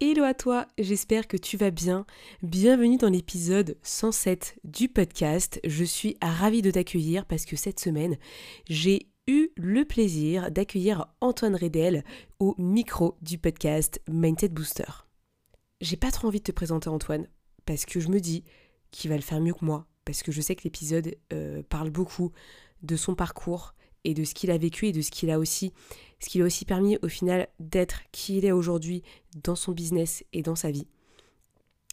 Hello à toi, j'espère que tu vas bien. Bienvenue dans l'épisode 107 du podcast. Je suis ravie de t'accueillir parce que cette semaine, j'ai eu le plaisir d'accueillir Antoine Redel au micro du podcast Mindset Booster. J'ai pas trop envie de te présenter Antoine parce que je me dis qu'il va le faire mieux que moi, parce que je sais que l'épisode euh, parle beaucoup de son parcours et de ce qu'il a vécu et de ce qu'il a aussi, ce qui lui a aussi permis au final d'être qui il est aujourd'hui dans son business et dans sa vie.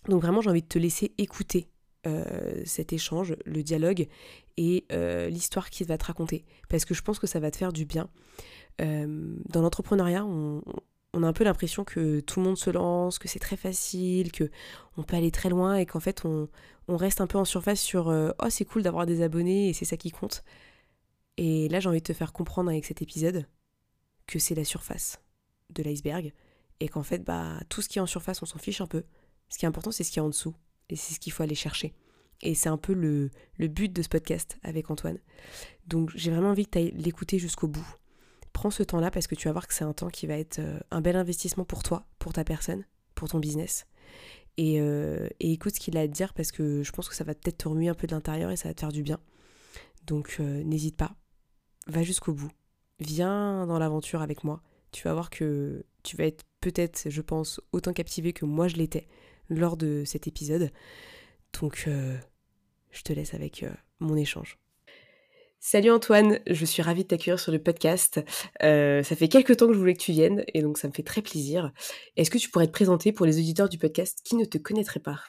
Donc vraiment j'ai envie de te laisser écouter euh, cet échange, le dialogue et euh, l'histoire qu'il va te raconter, parce que je pense que ça va te faire du bien. dans l'entrepreneuriat, on, a un peu l'impression que tout le monde se lance, que c'est très facile, que on peut aller très loin et qu'en fait on, reste un peu en surface sur euh, oh c'est cool d'avoir des abonnés et c'est ça qui compte. Et là j'ai envie de te faire comprendre avec cet épisode que c'est la surface de l'iceberg et qu'en fait bah tout ce qui est en surface on s'en fiche un peu. Ce qui est important c'est ce qui est en dessous et c'est ce qu'il faut aller chercher. Et c'est un peu le, le but de ce podcast avec Antoine. Donc j'ai vraiment envie que tu ailles l'écouter jusqu'au bout prends ce temps-là parce que tu vas voir que c'est un temps qui va être euh, un bel investissement pour toi, pour ta personne, pour ton business. Et, euh, écoute ce qu'il a à te dire parce que je pense que ça va peut-être te remuer un peu de l'intérieur et ça va te faire du bien. Donc euh, n'hésite pas, va jusqu'au bout. Viens dans l'aventure avec moi. Tu vas voir que tu vas être peut-être, je pense, autant captivé que moi je l'étais lors de cet épisode. Donc je te laisse avec mon échange. Salut Antoine, je suis ravie de t'accueillir sur le podcast. Euh, ça fait quelques temps que je voulais que tu viennes et donc ça me fait très plaisir. Est-ce que tu pourrais te présenter pour les auditeurs du podcast qui ne te connaîtraient pas?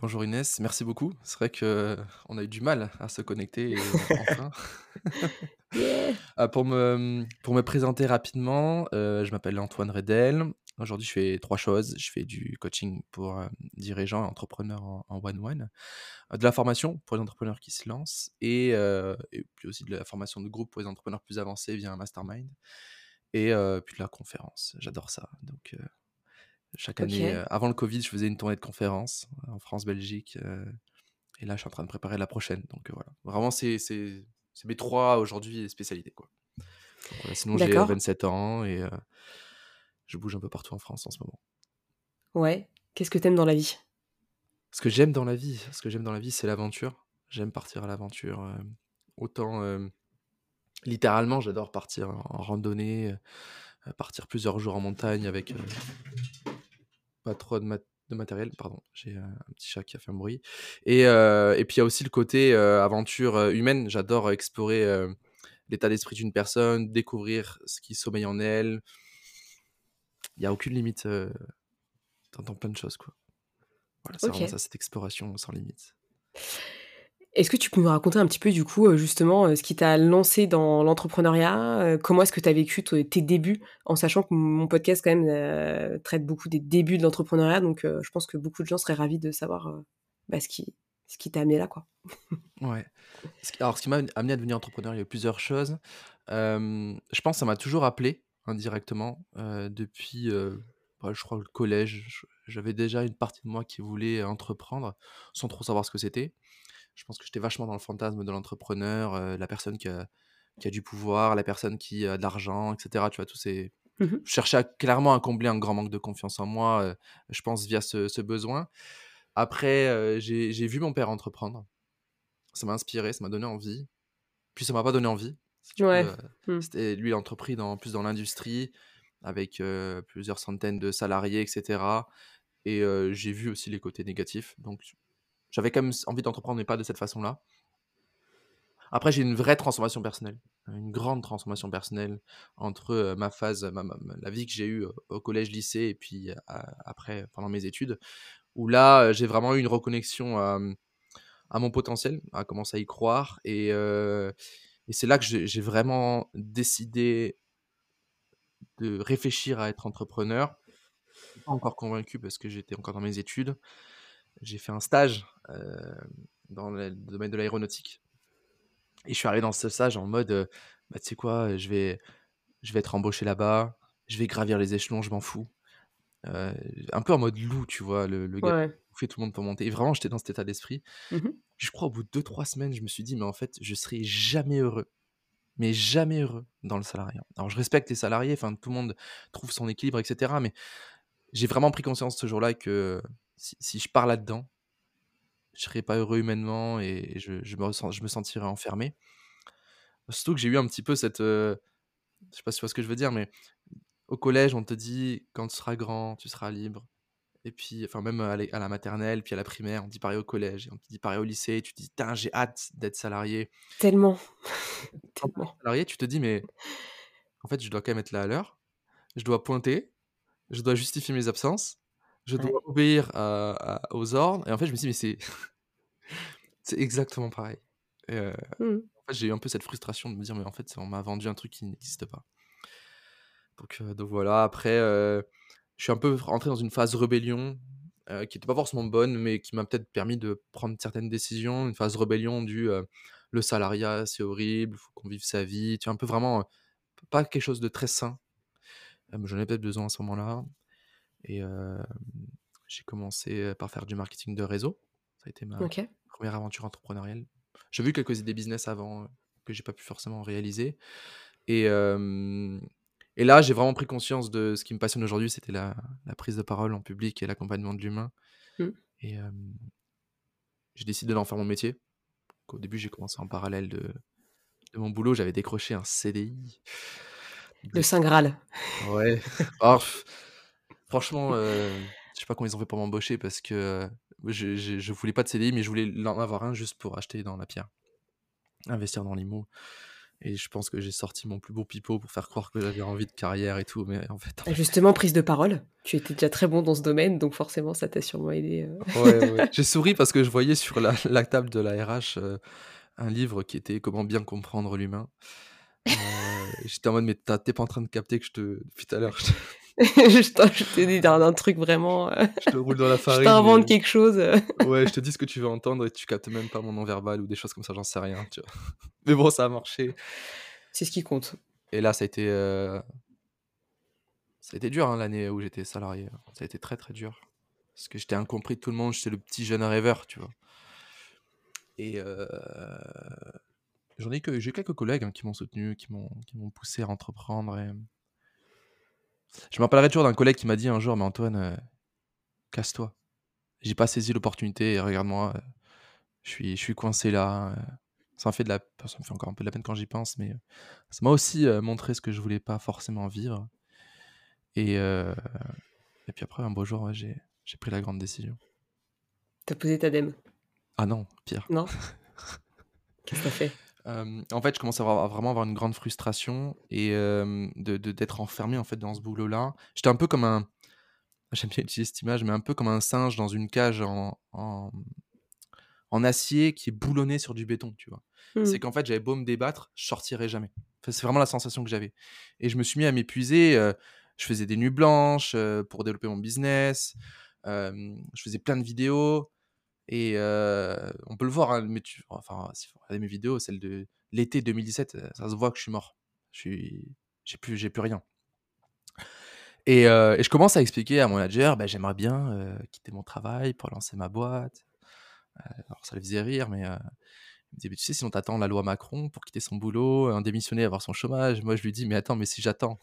Bonjour Inès, merci beaucoup. C'est vrai qu'on a eu du mal à se connecter enfin. Ah, pour, me, pour me présenter rapidement, euh, je m'appelle Antoine Redel. Aujourd'hui, je fais trois choses. Je fais du coaching pour euh, dirigeants et entrepreneurs en one-one, euh, de la formation pour les entrepreneurs qui se lancent et, euh, puis aussi de la formation de groupe pour les entrepreneurs plus avancés via un mastermind et puis de la conférence. J'adore ça. Donc, chaque année, avant le Covid, je faisais une tournée de conférences en France, Belgique. et là, je suis en train de préparer la prochaine. Donc, voilà. Vraiment, c'est mes trois aujourd'hui spécialités. Quoi. sinon, j'ai 27 ans et je bouge un peu partout en France en ce moment. Ouais. Qu'est-ce que t'aimes dans la vie? Ce que j'aime dans la vie, ce que j'aime dans la vie, c'est l'aventure. J'aime partir à l'aventure. Euh, autant euh, littéralement, j'adore partir en randonnée, euh, partir plusieurs jours en montagne avec pas trop de, matériel. Pardon, j'ai un petit chat qui a fait un bruit. Et, et puis il y a aussi le côté aventure humaine. J'adore explorer l'état d'esprit d'une personne, découvrir ce qui sommeille en elle, il n'y a aucune limite. Euh, T'entends plein de choses, quoi. Voilà, c'est vraiment ça, cette exploration sans limite. Est-ce que tu peux nous raconter un petit peu, du coup, euh, justement, euh, ce qui t'a lancé dans l'entrepreneuriat euh, Comment est-ce que tu as vécu tes débuts En sachant que mon podcast, quand même, traite beaucoup des débuts de l'entrepreneuriat. Donc, je pense que beaucoup de gens seraient ravis de savoir bah, ce qui t'a amené là, quoi. ouais. Alors, ce qui m'a amené à devenir entrepreneur, il y a plusieurs choses. je pense que ça m'a toujours appelé indirectement depuis, bah, je crois, le collège. J'avais déjà une partie de moi qui voulait entreprendre sans trop savoir ce que c'était. Je pense que j'étais vachement dans le fantasme de l'entrepreneur, la personne qui a, qui a, du pouvoir, la personne qui a de l'argent, etc. Tu vois, tous ces... Mmh je cherchais clairement à combler un grand manque de confiance en moi, je pense, via ce, ce besoin. Après, j'ai vu mon père entreprendre. Ça m'a inspiré, ça m'a donné envie. Puis ça m'a pas donné envie. Ouais. Mmh. C'était lui entrepris dans, plus dans l'industrie, avec plusieurs centaines de salariés, etc. Et j'ai vu aussi les côtés négatifs. Donc j'avais quand même envie d'entreprendre, mais pas de cette façon-là. Après, j'ai une vraie transformation personnelle, une grande transformation personnelle entre ma phase, la vie que j'ai eue au collège, lycée, et puis après, pendant mes études, où là, j'ai vraiment eu une reconnexion à, mon potentiel, à commencer à y croire, et, c'est là que j'ai vraiment décidé de réfléchir à être entrepreneur. Pas encore convaincu parce que j'étais encore dans mes études. j'ai fait un stage dans le domaine de l'aéronautique. Et je suis arrivé dans ce stage en mode, bah, tu sais quoi, je vais, je vais être embauché là-bas, je vais gravir les échelons, je m'en fous. un peu en mode loup, tu vois, le, le gars fait tout le monde pour monter. Et vraiment, j'étais dans cet état d'esprit. Mmh je crois au bout de 2-3 semaines, je me suis dit, mais en fait, je serai jamais heureux. Mais jamais heureux dans le salariat. Alors, je respecte les salariés, enfin, tout le monde trouve son équilibre, etc. Mais j'ai vraiment pris conscience ce jour-là que si, je pars là-dedans, je serais pas heureux humainement et je, je me, ressens, je me sentirais enfermé. Surtout que j'ai eu un petit peu cette. je sais pas si tu vois ce que je veux dire, mais au collège, on te dit quand tu seras grand, tu seras libre. Et puis, enfin, même à la maternelle, puis à la primaire, on dit pareil au collège, on te dit pareil au lycée, tu te dis, j'ai hâte d'être salarié. Tellement. Tellement. Salarié, tu te dis, mais en fait, je dois quand même être là à l'heure, je dois pointer, je dois justifier mes absences, je dois obéir aux ordres. Et en fait, je me dis, mais c'est exactement pareil. Euh, mmh. En fait, j'ai eu un peu cette frustration de me dire, mais en fait, on m'a vendu un truc qui n'existe pas. Donc, euh, donc voilà, après, euh, je suis un peu rentré dans une phase rébellion qui n'était pas forcément bonne, mais qui m'a peut-être permis de prendre certaines décisions. Une phase rébellion du le salariat, c'est horrible, il faut qu'on vive sa vie. Tu vois, un peu vraiment, pas quelque chose de très sain. J'en ai peut-être besoin à ce moment-là. Et j'ai commencé par faire du marketing de réseau. Ça a été ma première aventure entrepreneuriale. J'ai vu quelques idées business avant que j'ai pas pu forcément réaliser. Et, et là, j'ai vraiment pris conscience de ce qui me passionne aujourd'hui, c'était la, la, prise de parole en public et l'accompagnement de l'humain. Mmh. Et j'ai décidé d'en faire mon métier. au début, j'ai commencé en parallèle de, de mon boulot. J'avais décroché un CDI. Le Saint Graal. Ouais. franchement, euh, je sais pas comment ils ont fait pour m'embaucher parce que je, je, voulais pas de CDI, mais je voulais en avoir un juste pour acheter dans la pierre, investir dans l'IMO. Et je pense que j'ai sorti mon plus beau pipeau pour faire croire que j'avais envie de carrière et tout. Mais en fait. Justement, prise de parole. Tu étais déjà très bon dans ce domaine, donc forcément, ça t'a sûrement aidé. Euh. Ouais, ouais. j'ai souri parce que je voyais sur la, la table de la RH euh, un livre qui était Comment bien comprendre l'humain. Euh, j'étais en mode, mais t'es pas en train de capter que je te. Depuis tout à l'heure, je je te dis un, truc vraiment. Euh, je te roule dans la farine. Je t'invente quelque chose. Euh. ouais, je te dis ce que tu veux entendre et tu captes même pas mon nom verbal ou des choses comme ça, j'en sais rien. Tu vois. Mais bon, ça a marché. C'est ce qui compte. Et là, ça a été. Euh, ça a été dur hein, l'année où j'étais salarié. Ça a été très très dur. Parce que j'étais incompris de tout le monde, j'étais le petit jeune rêveur, tu vois. Et j'en ai que j'ai quelques collègues hein, qui m'ont soutenu, qui m'ont qui m'ont poussé à entreprendre. Et... Je me rappellerai toujours d'un collègue qui m'a dit un jour, mais Antoine, euh, casse-toi. J'ai pas saisi l'opportunité regarde-moi, euh, je, suis, je suis coincé là. Euh. ça me fait de la, ça me fait encore un peu de la peine quand j'y pense, mais ça m'a aussi montré ce que je voulais pas forcément vivre. Et, et puis après, un beau jour, j'ai pris la grande décision. T'as posé ta dème? Ah non, pire. Non? Qu'est-ce que t'as fait? En fait, je commence à, vraiment avoir une grande frustration et de d'être enfermé en fait dans ce boulot-là. J'étais un peu comme un j'aime bien utiliser cette image, mais un peu comme un singe dans une cage en en acier qui est boulonné sur du béton, tu vois? C'est mmh. qu'en fait, j'avais beau me débattre, je sortirais jamais. c'est vraiment la sensation que j'avais et je me suis mis à m'épuiser, je faisais des nuits blanches, pour développer mon business, je faisais plein de vidéos et on peut le voir, hein, mais tu, enfin, si vous regardez mes vidéos, celle de l'été 2017, ça se voit que je suis mort. Je suis, j'ai plus, plus rien. Et, je commence à expliquer à mon manager, bah, j'aimerais bien quitter mon travail pour lancer ma boîte. alors ça le faisait rire, mais il me disait, mais tu sais, sinon t'attends la loi Macron pour quitter son boulot, un démissionner, avoir son chômage. Moi, je lui dis, mais attends, mais si j'attends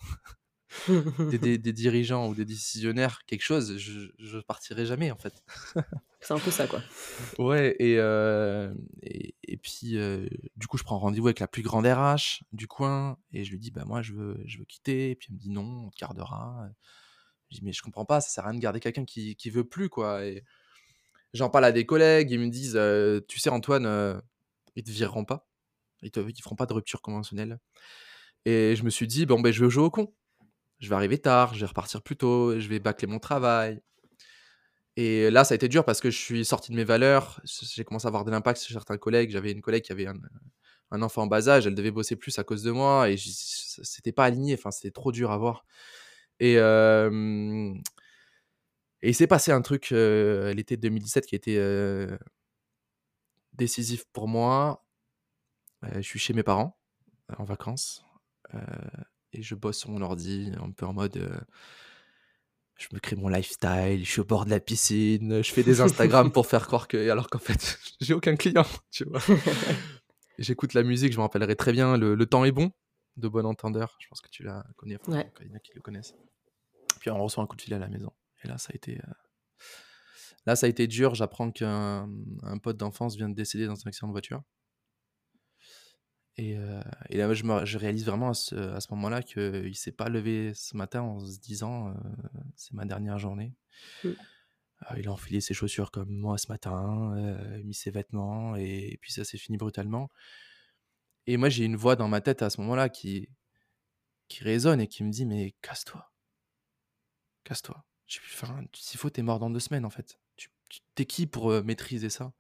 des, dirigeants ou des décisionnaires quelque chose, je, je partirai jamais en fait. C'est un peu ça quoi. Ouais, et, euh, et, puis euh, du coup, je prends rendez-vous avec la plus grande RH du coin et je lui dis, bah moi je veux, je veux quitter. Et puis elle me dit, non, on te gardera. Je dis, mais je comprends pas, ça sert à rien de garder quelqu'un qui, qui veut plus quoi. Et j'en parle à des collègues, ils me disent, euh, tu sais, Antoine, ils te vireront pas. Ils, te, ils feront pas de rupture conventionnelle. Et je me suis dit, bon, ben je veux jouer au con je vais arriver tard, je vais repartir plus tôt, je vais bâcler mon travail. Et là, ça a été dur parce que je suis sorti de mes valeurs. J'ai commencé à avoir de l'impact sur certains collègues. J'avais une collègue qui avait un, enfant en bas âge, elle devait bosser plus à cause de moi et c'était pas aligné. Enfin, c'était trop dur à voir. Et, Et il s'est passé un truc euh, l'été 2017 qui a été euh, décisif pour moi. Euh, je suis chez mes parents en vacances euh, et je bosse sur mon ordi un peu en mode euh, je me crée mon lifestyle, je suis au bord de la piscine, je fais des Instagram pour faire croire que alors qu'en fait j'ai aucun client, tu vois. J'écoute la musique, je me rappellerai très bien le, Le temps est bon de Bon Entendeur, je pense que tu la connais, enfin, Ouais. il y en a qui le connaissent. Puis on reçoit un coup de fil à la maison et là ça a été euh, là ça a été dur, j'apprends qu'un un pote d'enfance vient de décéder dans un accident de voiture. Et, euh, et là, je, me- je réalise vraiment à ce, à ce moment-là qu'il ne s'est pas levé ce matin en se disant euh, c'est ma dernière journée. Mm. Euh, il a enfilé ses chaussures comme moi ce matin, euh, mis ses vêtements, et, et puis ça s'est fini brutalement. Et moi, j'ai une voix dans ma tête à ce moment-là qui, qui résonne et qui me dit Mais casse-toi. Casse-toi. J'ai- s'il faut, t'es mort dans deux semaines en fait. Tu, tu- t'es qui pour euh, maîtriser ça?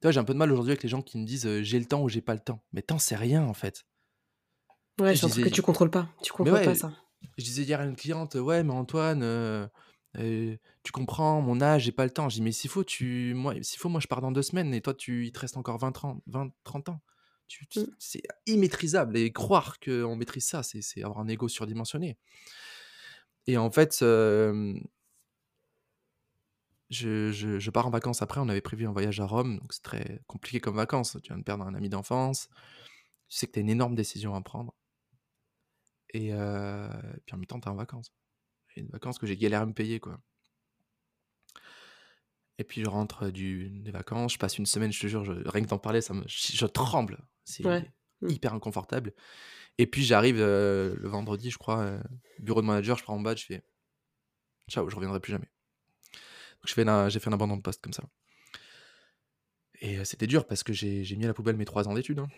Tu vois, j'ai un peu de mal aujourd'hui avec les gens qui me disent euh, j'ai le temps ou j'ai pas le temps. Mais temps, c'est rien en fait. Ouais, Je un truc que disais- tu contrôles pas. Tu contrôles ouais, pas ça. je disais hier à une cliente, ouais, mais Antoine, euh, euh, tu comprends, mon âge, j'ai pas le temps. Je dis, mais s'il faut, tu, moi, s'il faut, moi, je pars dans deux semaines et toi, tu, il te reste encore 20, 30, 20, 30 ans. Tu- Mm. C'est immaîtrisable. Et croire qu'on maîtrise ça, c'est avoir un ego surdimensionné. Et en fait, je, je- je pars en vacances après. On avait prévu un voyage à Rome, donc c'est très compliqué comme vacances. Tu viens de perdre un ami d'enfance. Tu sais que tu as une énorme décision à prendre. Et euh, puis en même temps, tu es en vacances. Et une vacances que j'ai galéré à me payer, quoi. Et puis je rentre du, des vacances, je passe une semaine, je te jure, je- rien que d'en parler, ça me, je, je tremble. C'est Ouais. Mm. hyper inconfortable. Et puis j'arrive euh, le vendredi, je crois, euh, bureau de manager, je prends mon badge, je fais ciao, je reviendrai plus jamais. Je fais un- j'ai fait un abandon de poste comme ça. Et euh, c'était dur parce que j'ai j'ai mis à la poubelle mes trois ans d'études. hein.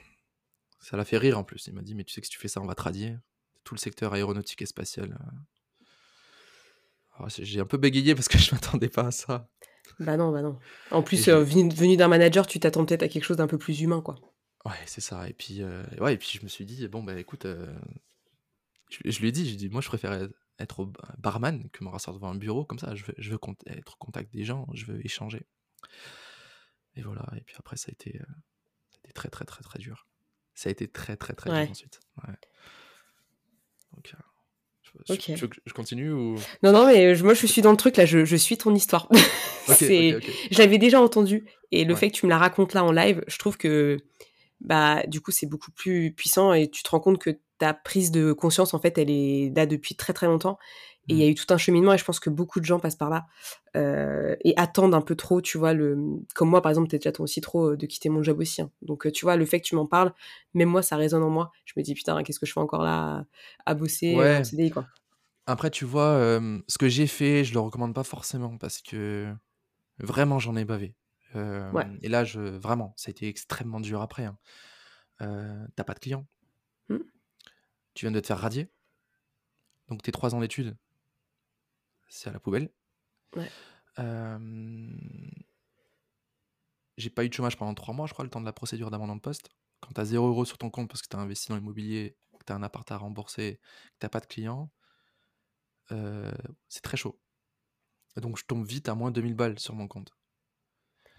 Ça l'a fait rire en plus. Il m'a dit, mais tu sais que si tu fais ça, on va te radier. Tout le secteur aéronautique et spatial. euh. Alors, j'ai- j'ai un peu bégayé parce que je m'attendais pas à ça. Bah non, bah non. En plus, j'ai- euh, venu, venu d'un manager, tu t'attends peut-être à quelque chose d'un peu plus humain, quoi. Ouais, c'est ça. Et puis, euh, ouais, et puis je me suis dit, bon, bah écoute, euh, je, je lui ai dit, j'ai dit, moi je préfère être- barman que me rasseoir devant un bureau comme ça. Je veux, je veux cont- être au contact des gens, je veux échanger. Et voilà. Et puis après, ça a été, euh, ça a été très, très, très, très dur. Ça a été très, très, très Ouais. dur ensuite. Ouais. Donc, euh, je- je- Ok. tu veux que je continue ou? Non, non, mais moi, je suis dans le truc, là, je, je suis ton histoire. Ok, C'est- ok, ok. Je l'avais déjà entendu, et le Ouais. fait que tu me la racontes là en live, je trouve que, bah, du coup, c'est beaucoup plus puissant, et tu te rends compte que ta prise de conscience, en fait, elle est là depuis très très longtemps, et il y a eu tout un cheminement, et je pense que beaucoup de gens passent par là, euh, et attendent un peu trop, tu vois, le, comme moi, par exemple, peut-être j'attends aussi trop de quitter mon job aussi, hein. donc, euh, tu vois, le fait que tu m'en parles, même moi, ça résonne en moi, je me dis, putain, qu'est-ce que je fais encore là, à, à bosser, euh, Ouais. en CDI, quoi. Après, tu vois, euh, ce que j'ai fait, je le recommande pas forcément parce que vraiment, j'en ai bavé. Euh, Ouais. Et là, je, vraiment, ça a été extrêmement dur après. hein. Euh, T'as pas de clients. Hmm. Tu viens de te faire radier. Donc, tes trois ans d'études, c'est à la poubelle. Ouais. Euh, J'ai pas eu de chômage pendant trois mois, je crois, le temps de la procédure d'abandon de poste. Quand t'as 0 euros sur ton compte parce que t'as investi dans l'immobilier, que t'as un appart à rembourser, que t'as pas de clients, euh, c'est très chaud. Donc je tombe vite à moins 2000 balles sur mon compte.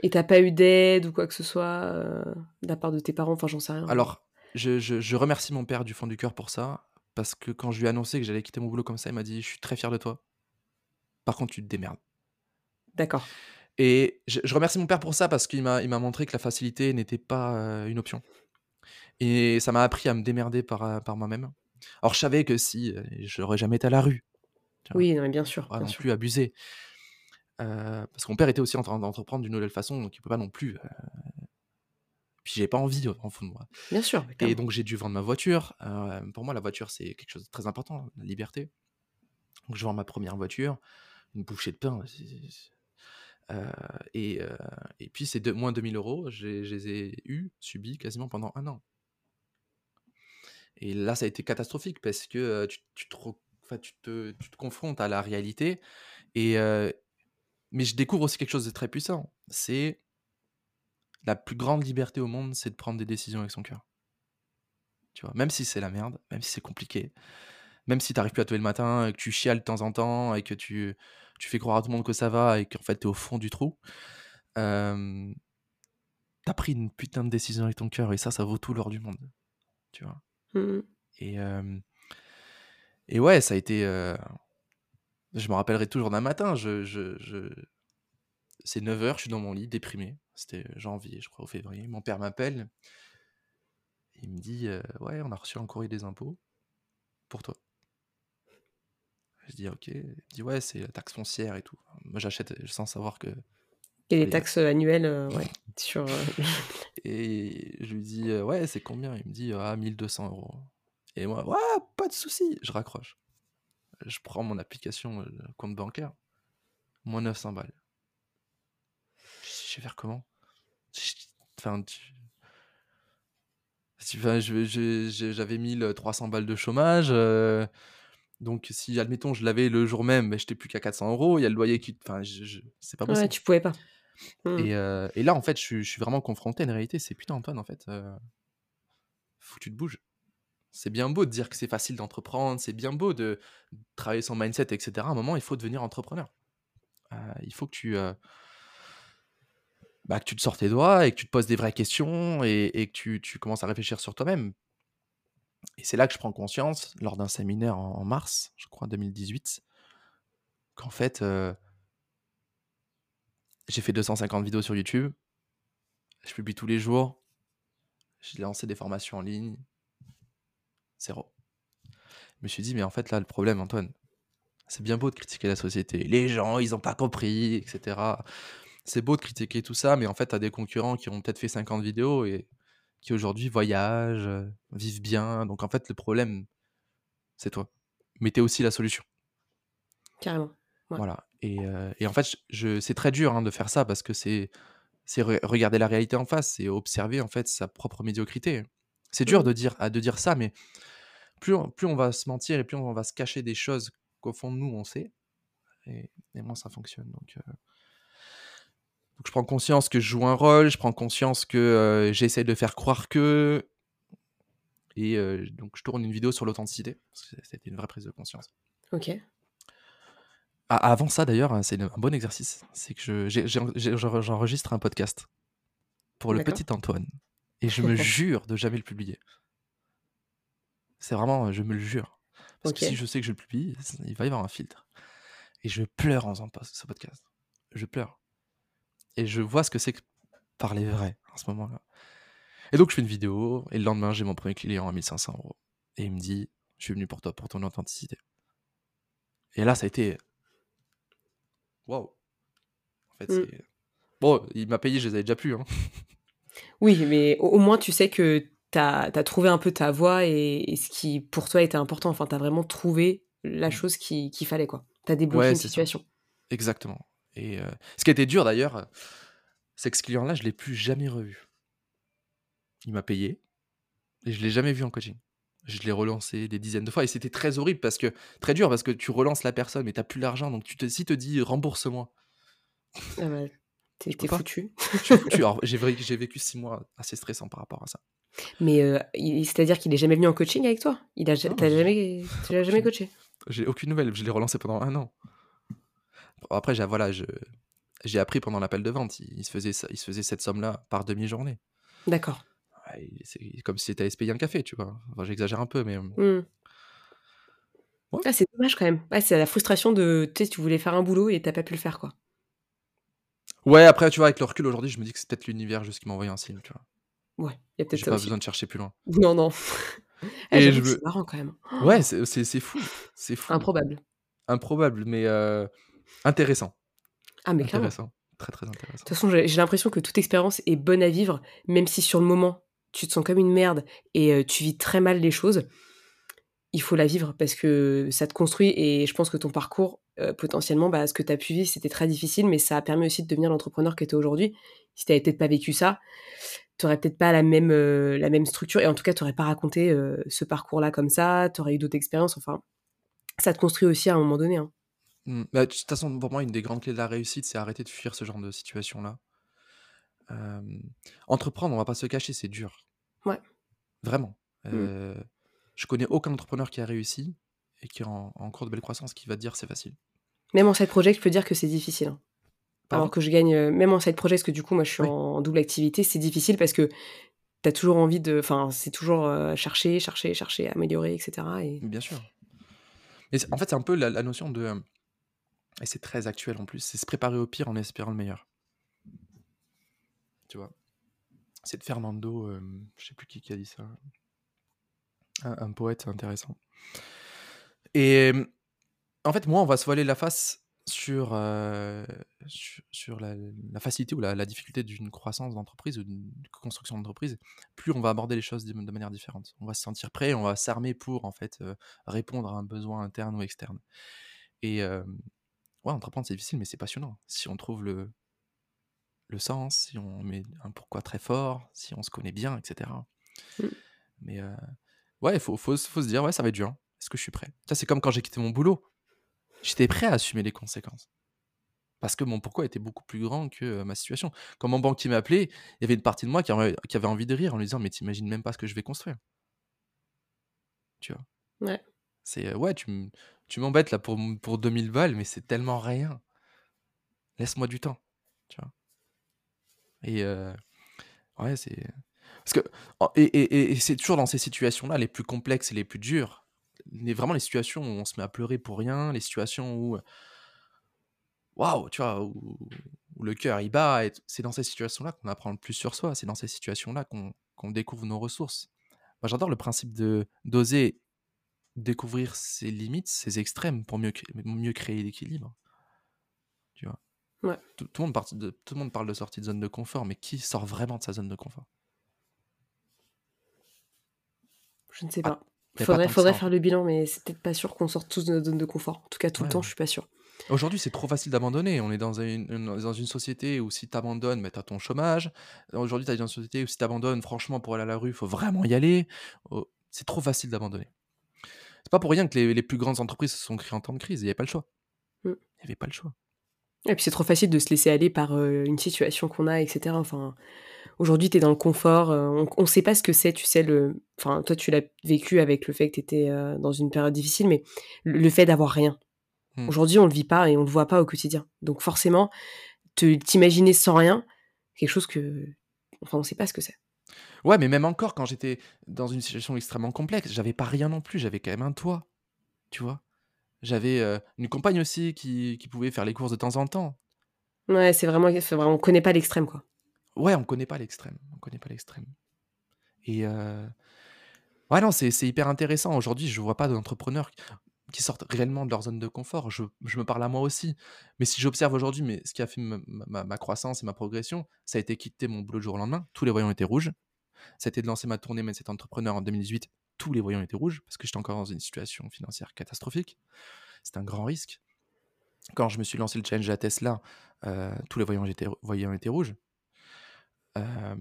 Et t'as pas eu d'aide ou quoi que ce soit euh, de la part de tes parents, enfin j'en sais rien. Alors, je, je- je remercie mon père du fond du cœur pour ça, parce que quand je lui ai annoncé que j'allais quitter mon boulot comme ça, il m'a dit Je suis très fier de toi. Par contre, tu te démerdes. D'accord. Et je, je remercie mon père pour ça, parce qu'il m'a il m'a montré que la facilité n'était pas euh, une option. Et ça m'a appris à me démerder par, euh, par moi-même. Alors, je savais que si, je n'aurais jamais été à la rue. tu vois? Oui, non, mais bien sûr. pas bien non sûr. plus abuser. Euh, parce que mon père était aussi en train d'entreprendre d'une nouvelle façon, donc il peut pas non plus. euh, Puis j'ai pas envie au fond de moi. Bien sûr. Et donc j'ai dû vendre ma voiture. Euh, pour moi, la voiture, c'est quelque chose de très important, la liberté. Donc je vends ma première voiture, une bouchée de pain. euh, et, et puis ces deux, moins 2000 euros, je les ai eus, subis quasiment pendant un an. Et là, ça a été catastrophique parce que tu, tu te, re- enfin, tu, te, tu te confrontes à la réalité. Et, euh, mais je découvre aussi quelque chose de très puissant. C'est la plus grande liberté au monde, c'est de prendre des décisions avec son cœur. Tu vois, même si c'est la merde, même si c'est compliqué, même si tu n'arrives plus à te lever le matin, et que tu chiales de temps en temps, et que tu, tu fais croire à tout le monde que ça va et qu'en fait, tu es au fond du trou. Euh, T'as pris une putain de décision avec ton cœur et ça, ça vaut tout l'or du monde. Tu vois. Mmh. Et, euh, et ouais, ça a été. euh, je me rappellerai toujours d'un matin. Je, je, je... C'est 9h, je suis dans mon lit, déprimé. C'était janvier, je crois, au février. Mon père m'appelle. Il me dit euh, Ouais, on a reçu un courrier des impôts pour toi. Je dis Ok. Il me dit Ouais, c'est la taxe foncière et tout. Moi, j'achète sans savoir que. Et les taxes annuelles, euh, ouais, sur. euh, Et je lui dis euh, Ouais, c'est combien? Il me dit Ah, 1200 euros. Et moi, ouais, pas de souci. Je raccroche. Je prends mon application, euh, le compte bancaire. Moins 900 balles. Je vais faire comment? Enfin, tu... j'avais 1300 balles de chômage. euh, donc, si, admettons, je l'avais le jour même, mais j'étais plus qu'à 400 euros. Il y a le loyer qui. Enfin, je- je- c'est pas Ouais, possible. tu pouvais pas. Mmh. Et, euh, et là, en fait, je, suis- je suis vraiment confronté à une réalité. C'est putain, Antoine, en fait, euh, faut que tu te bouges. C'est bien beau de dire que c'est facile d'entreprendre, c'est bien beau de travailler son mindset, etc. À un moment, il faut devenir entrepreneur. Euh, il faut que tu, euh, bah, que tu te sortes les doigts et que tu te poses des vraies questions et, que tu, tu commences à réfléchir sur toi-même. Et c'est là que je prends conscience, lors d'un séminaire en, en mars, je crois 2018, qu'en fait, euh, j'ai fait 250 vidéos sur YouTube, je publie tous les jours, j'ai lancé des formations en ligne, zéro. Je me suis dit, mais en fait, là, le problème, Antoine, c'est bien beau de critiquer la société. Les gens, ils n'ont pas compris, etc. C'est beau de critiquer tout ça, mais en fait, tu as des concurrents qui ont peut-être fait 50 vidéos et qui aujourd'hui voyagent, vivent bien. Donc, en fait, le problème, c'est toi. Mais tu es aussi la solution. Carrément. Ouais. Voilà. Et, euh, et en fait, je, je- c'est très dur hein, de faire ça parce que c'est c'est re- regarder la réalité en face, c'est observer en fait sa propre médiocrité. C'est dur Mhm. de dire à de dire ça, mais plus on, plus on va se mentir et plus on va se cacher des choses qu'au fond de nous on sait, et, et moins ça fonctionne. Donc, euh, donc je prends conscience que je joue un rôle, je prends conscience que euh, j'essaie de faire croire que, et euh, donc je tourne une vidéo sur l'authenticité. parce que C'était une vraie prise de conscience. Ok. Ah, avant ça, d'ailleurs, c'est un bon exercice. C'est que je- j'enregistre un podcast pour le petit Antoine. Et je me jure de jamais le publier. C'est vraiment, je me le jure. Parce que si je sais que je le publie, il va y avoir un filtre. Et je pleure en faisant pas ce podcast. Je pleure. Et je vois ce que c'est que parler vrai en ce moment-là. Et donc, je fais une vidéo. Et le lendemain, j'ai mon premier client à 1500 euros. Et il me dit Je suis venu pour toi, pour ton authenticité. Et là, ça a été. Waouh! En fait, Mm. c'est. Bon, il m'a payé, je les avais déjà plus. Hein. Oui, mais au moins tu sais que t'as as trouvé un peu ta voie et, et ce qui pour toi était important. Enfin, t'as vraiment trouvé la Mm. chose qui- qu'il fallait, quoi. T'as débloqué Ouais, une situation. Exactement. Et euh, ce qui a été dur d'ailleurs, c'est que ce client-là, je l'ai plus jamais revu. Il m'a payé et je l'ai jamais vu en coaching. Je l'ai relancé des dizaines de fois et c'était très horrible parce que très dur parce que tu relances la personne mais t'as plus l'argent donc tu te si te dis rembourse-moi. Ah bah, t'es foutu. Je suis foutu. Alors, j'ai vécu six mois assez stressants par rapport à ça. Mais euh, c'est-à-dire qu'il est jamais venu en coaching avec toi? Il a Non, jamais, tu l'as jamais coaché? J'ai aucune nouvelle. Je l'ai relancé pendant un an. Bon, Après, j'ai voilà, j'ai appris pendant l'appel de vente. Il, il se faisait il se faisait cette somme-là par demi-journée. D'accord. Ouais, C'est comme si c'était à se payer un café, tu vois. Enfin, J'exagère un peu, mais Hmm. Ouais. Ah, c'est dommage quand même. C'est la frustration de, tu sais, tu voulais faire un boulot et t'as pas pu le faire, quoi. Ouais. Après, tu vois, avec le recul aujourd'hui, je me dis que c'est peut-être l'univers juste qui m'a envoyé un signe, tu vois. Ouais, il y a peut-être J'ai ça pas aussi. besoin de chercher plus loin. Non, non. Ah, Et j'avoue je que veux- c'est marrant quand même. Ouais, c'est c'est- c'est fou, c'est fou, Improbable. improbable, mais euh, intéressant, Ah, mais clairement. De intéressant, très très intéressant. toute façon, j'ai j'ai l'impression que toute expérience est bonne à vivre, même si sur le moment, tu te sens comme une merde et euh, tu vis très mal les choses. Il faut la vivre parce que ça te construit et je pense que ton parcours, euh, potentiellement, bah, ce que tu as pu vivre, c'était très difficile, mais ça a permis aussi de devenir l'entrepreneur que tu es aujourd'hui. Si tu peut-être pas vécu ça, tu n'aurais peut-être pas la même, euh, la même structure et en tout cas, tu n'aurais pas raconté euh, ce parcours-là comme ça, tu aurais eu d'autres expériences. Enfin, ça te construit aussi à un moment donné. hein. Mm. Bah, de toute façon, pour moi, une des grandes clés de la réussite, c'est arrêter de fuir ce genre de situation-là. Entreprendre, on va pas se cacher, c'est dur. Ouais. Vraiment. Mm. Je connais aucun entrepreneur qui a réussi et qui est en, en cours de belle croissance qui va te dire c'est facile. Même en side project, je peux dire que c'est difficile. hein. Alors que je gagne, euh, même en side project, parce que du coup, moi, je suis Oui, en double activité, c'est difficile parce que t'as toujours envie de. Enfin, c'est toujours euh, chercher, chercher, chercher, améliorer, etc. Et... bien sûr. Et en fait, c'est un peu la, la notion de. euh, Et c'est très actuel en plus, c'est se préparer au pire en espérant le meilleur. Tu vois? C'est de Fernando, euh, je sais plus qui, qui a dit ça, un, un poète intéressant. Et en fait, moi, on va se voiler la face sur, euh, sur, sur la, la facilité ou la, la difficulté d'une croissance d'entreprise ou d'une construction d'entreprise. Plus on va aborder les choses de, de manière différente. On va se sentir prêt, on va s'armer pour en fait euh, répondre à un besoin interne ou externe. Et euh, ouais, entreprendre c'est difficile, mais c'est passionnant. Si on trouve le, le sens, si on met un pourquoi très fort, si on se connaît bien, etc. Mm. Mais ouais, il faut, faut, se- faut se dire, ouais, ça va être dur. Est-ce que je suis prêt? Ça, c'est comme quand j'ai quitté mon boulot. J'étais prêt à assumer les conséquences. Parce que mon pourquoi était beaucoup plus grand que euh, ma situation. Quand mon banquier m'appelait, il y avait une partie de moi qui avait, qui avait envie de rire en lui disant Mais t'imagines même pas ce que je vais construire. Tu vois? Ouais. C'est euh, ouais, tu m'embêtes là pour, pour 2000 balles, mais c'est tellement rien. Laisse-moi du temps. Tu vois? Et euh, ouais, c'est. Parce que. Et, et- et- c'est toujours dans ces situations-là, les plus complexes et les plus dures. Les, vraiment les situations où on se met à pleurer pour rien, les situations où. Waouh, tu vois, où, où le cœur il bat. C'est dans ces situations-là qu'on apprend le plus sur soi. C'est dans ces situations-là qu'on qu'on découvre nos ressources. Moi, j'adore le principe de d'oser découvrir ses limites, ses extrêmes pour mieux, mieux créer l'équilibre. Tu vois? Ouais. Tout, tout le monde part de, tout le monde parle de sortie de zone de confort, mais qui sort vraiment de sa zone de confort? Je ne sais Ah, pas. y a pas Faudrait, faire le bilan, mais c'est peut-être pas sûr qu'on sorte tous de notre zone de confort. En tout cas, tout le Ouais. temps, je suis pas sûre. Aujourd'hui, c'est trop facile d'abandonner. On est dans une, une- dans une société où si tu abandonnes, bah, tu as ton chômage. Aujourd'hui, tu es dans une société où si tu abandonnes, franchement, pour aller à la rue, il faut vraiment y aller. Oh, c'est trop facile d'abandonner. C'est pas pour rien que les, les plus grandes entreprises se sont créées en temps de crise. Il n'y avait pas le choix. Mm. Il n'y avait pas le choix. Et puis c'est trop facile de se laisser aller par euh, une situation qu'on a, etc. Enfin, aujourd'hui, tu es dans le confort. euh, on, on sait pas ce que c'est, tu sais. Le... Enfin, toi, tu l'as vécu avec le fait que tu étais dans une période difficile, mais le, le fait d'avoir rien. Hmm. Aujourd'hui, on le vit pas et on le voit pas au quotidien. Donc forcément, te t'imaginer sans rien, quelque chose que, enfin, on sait pas ce que c'est. Ouais, mais même encore, quand j'étais dans une situation extrêmement complexe, j'avais pas rien non plus. J'avais quand même un toit. Tu vois J'avais euh, une compagne aussi qui, qui pouvait faire les courses de temps en temps. Ouais, c'est vraiment, c'est vraiment, on connaît pas l'extrême, quoi. Ouais, on connaît pas l'extrême. On connaît pas l'extrême. Et euh, ouais, non, c'est hyper intéressant. Aujourd'hui, je vois pas d'entrepreneurs qui- sortent réellement de leur zone de confort. Je, je me parle à moi aussi. Mais si j'observe aujourd'hui, mais ce qui a fait ma, ma- croissance et ma progression, ça a été quitter mon boulot du jour au lendemain. Tous les voyants étaient rouges. Ça a été de lancer ma tournée cet entrepreneur en 2018. Tous les voyants étaient rouges parce que j'étais encore dans une situation financière catastrophique. C'était un grand risque. Quand je me suis lancé le challenge à Tesla, euh, tous les voyants étaient, voyants étaient rouges. Euh,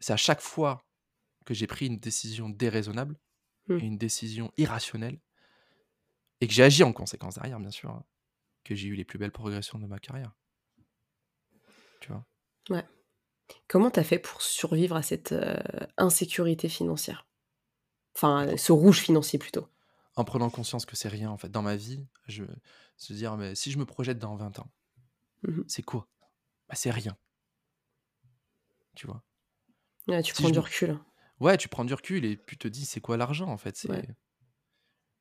c'est à chaque fois que j'ai pris une décision déraisonnable et une décision irrationnelle et que j'ai agi en conséquence derrière, bien sûr, hein, que j'ai eu les plus belles progressions de ma carrière. Tu vois? Ouais. Comment t'as fait pour survivre à cette euh, insécurité financière? Enfin, ce rouge financier plutôt. En prenant conscience que c'est rien, en fait, dans ma vie, je se dire, mais si je me projette dans 20 ans, Mhm. c'est quoi? Bah, C'est rien. Tu vois Ouais, tu Si prends je du recul. Ouais, tu prends du recul et puis tu te dis, c'est quoi l'argent, en fait. Ouais.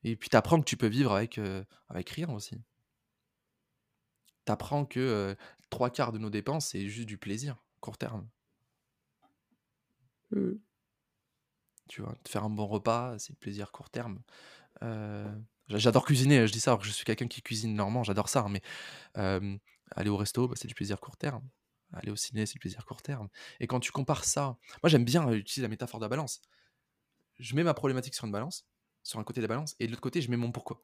Et puis tu apprends que tu peux vivre avec, euh, avec rien aussi. Tu apprends que euh, trois quarts de nos dépenses, c'est juste du plaisir, court terme. Mm. Tu vois, te faire un bon repas, c'est le plaisir court terme. Euh, j'a- j'adore cuisiner, je dis ça alors que je suis quelqu'un qui cuisine normalement, j'adore ça. hein, mais aller au resto, bah, c'est du plaisir court terme. Aller au ciné, c'est du plaisir court terme. Et quand tu compares ça, moi j'aime bien euh, utiliser la métaphore de la balance. Je mets ma problématique sur une balance, sur un côté de la balance, et de l'autre côté, je mets mon pourquoi.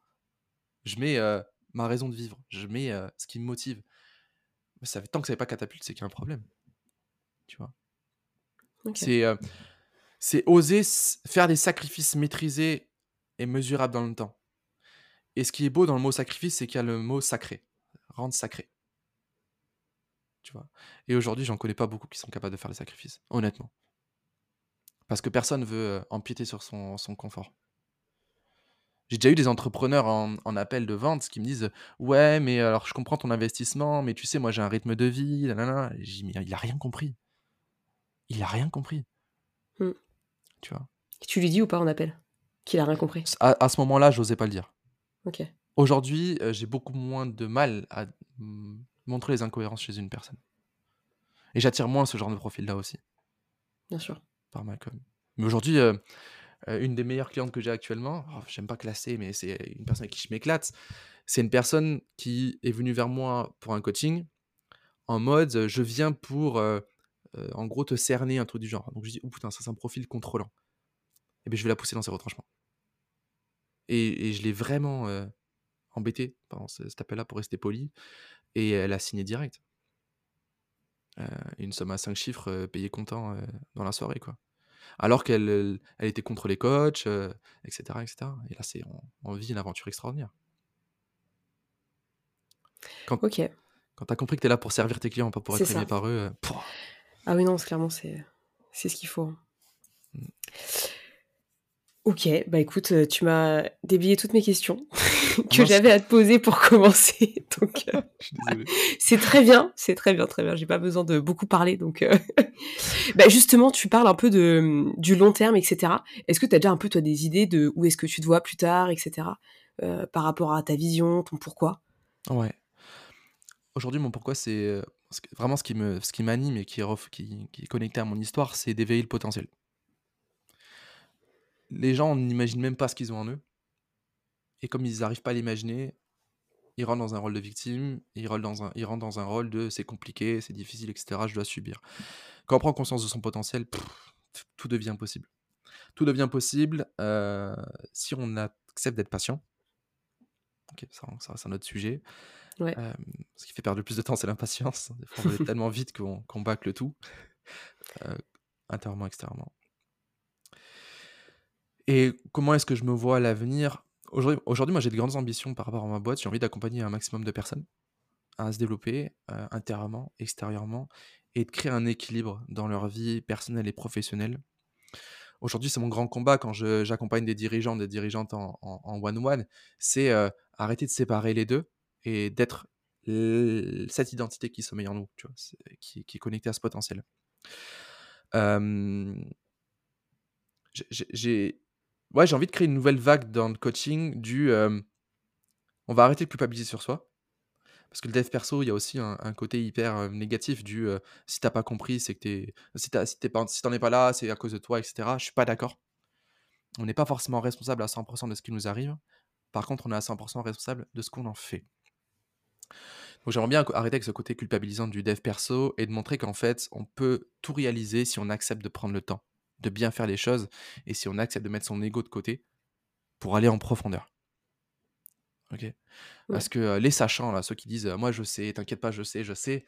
Je mets euh, ma raison de vivre, je mets euh, ce qui me motive. Mais ça fait, tant que ça n'est pas catapulte, c'est qu'il y a un problème. Tu vois? C'est euh, c'est oser faire des sacrifices maîtrisés et mesurables dans le temps. Et ce qui est beau dans le mot sacrifice, c'est qu'il y a le mot sacré, rendre sacré. Tu vois Et aujourd'hui, j'en connais pas beaucoup qui sont capables de faire des sacrifices, honnêtement. Parce que personne veut euh, empiéter sur son, son confort. J'ai déjà eu des entrepreneurs en, en appel de vente qui me disent Ouais, mais alors je comprends ton investissement, mais tu sais, moi j'ai un rythme de vie. nanana. J'ai dit Mais il a rien compris. Il a rien compris. Hmm. Tu vois. Tu lui dis ou pas en appel Qu'il a rien compris? À, à ce moment-là, j'osais pas le dire. Ok. Aujourd'hui, euh, j'ai beaucoup moins de mal à montrer les incohérences chez une personne. Et j'attire moins ce genre de profil-là aussi, Bien sûr. par ma com. Mais aujourd'hui, euh, euh, une des meilleures clientes que j'ai actuellement, oh, j'aime pas classer, mais c'est une personne avec qui je m'éclate. C'est une personne qui est venue vers moi pour un coaching en mode euh, je viens pour euh, en gros te cerner un truc du genre. Donc je dis oh putain, ça c'est un profil contrôlant. Et bien je vais la pousser dans ses retranchements. Et, et je l'ai vraiment embêtée pendant ce- cet appel-là pour rester poli. Et elle a signé direct. Euh, une somme à 5 chiffres euh, payée comptant euh, dans la soirée, quoi. Alors qu'elle elle, était contre les coachs, etc., etc. Et là, c'est on, on vit une aventure extraordinaire. Quand, Ok. quand tu as compris que tu es là pour servir tes clients, pas pour être aimé par eux. Ah oui, non, clairement, c'est c'est ce qu'il faut. hein. Mm. Ok, bah écoute, euh, tu m'as déblayé toutes mes questions que j'avais à te poser pour commencer. Donc, euh, Je suis désolé. c'est très bien, c'est très bien, très bien. J'ai pas besoin de beaucoup parler. Donc, euh, bah justement, tu parles un peu de, du long terme, etc. Est-ce que tu as déjà un peu, toi, des idées de où est-ce que tu te vois plus tard, etc. euh, par rapport à ta vision, ton pourquoi? Ouais. Aujourd'hui, mon pourquoi, c'est vraiment ce qui me, ce qui m'anime et qui qui, qui est connecté à mon histoire, c'est d'éveiller le potentiel. Les gens n'imaginent même pas ce qu'ils ont en eux. Et comme ils n'arrivent pas à l'imaginer, ils rentrent dans un rôle de victime, ils rentrent dans un, ils rentrent dans un rôle de c'est compliqué, c'est difficile, etc. Je dois subir. Quand on prend conscience de son potentiel, pff, tout devient possible. Tout devient possible euh, si on accepte d'être patient. Ça, ça, c'est un autre sujet. Ouais. Euh, ce qui fait perdre le plus de temps, c'est l'impatience. On veut tellement vite qu'on qu'on bâcle tout, euh, intérieurement, extérieurement. Et comment est-ce que je me vois à l'avenir? Aujourd'hui, aujourd'hui, moi, j'ai de grandes ambitions par rapport à ma boîte. J'ai envie d'accompagner un maximum de personnes à se développer euh, intérieurement, extérieurement, et de créer un équilibre dans leur vie personnelle et professionnelle. Aujourd'hui, c'est mon grand combat quand j'accompagne des dirigeants, des dirigeantes en one-one, c'est euh, arrêter de séparer les deux et d'être cette identité qui sommeille en nous, qui, est connectée à ce potentiel. Euh, j'ai- ouais, j'ai envie de créer une nouvelle vague dans le coaching du euh, on va arrêter de culpabiliser sur soi. Parce que le dev perso, il y a aussi un, côté hyper euh, négatif du euh, si t'as pas compris, c'est que t'es. Si t'as- si t'en es pas là, c'est à cause de toi, etc. Je suis pas d'accord. On n'est pas forcément responsable à 100% de ce qui nous arrive. Par contre, on est à 100% responsable de ce qu'on en fait. Donc j'aimerais bien arrêter avec ce côté culpabilisant du dev perso et de montrer qu'en fait, on peut tout réaliser si on accepte de prendre le temps, de bien faire les choses et si on accepte de mettre son ego de côté pour aller en profondeur. Ok? Parce que euh, les sachants, là, ceux qui disent euh, Moi je sais, t'inquiète pas, je sais, je sais.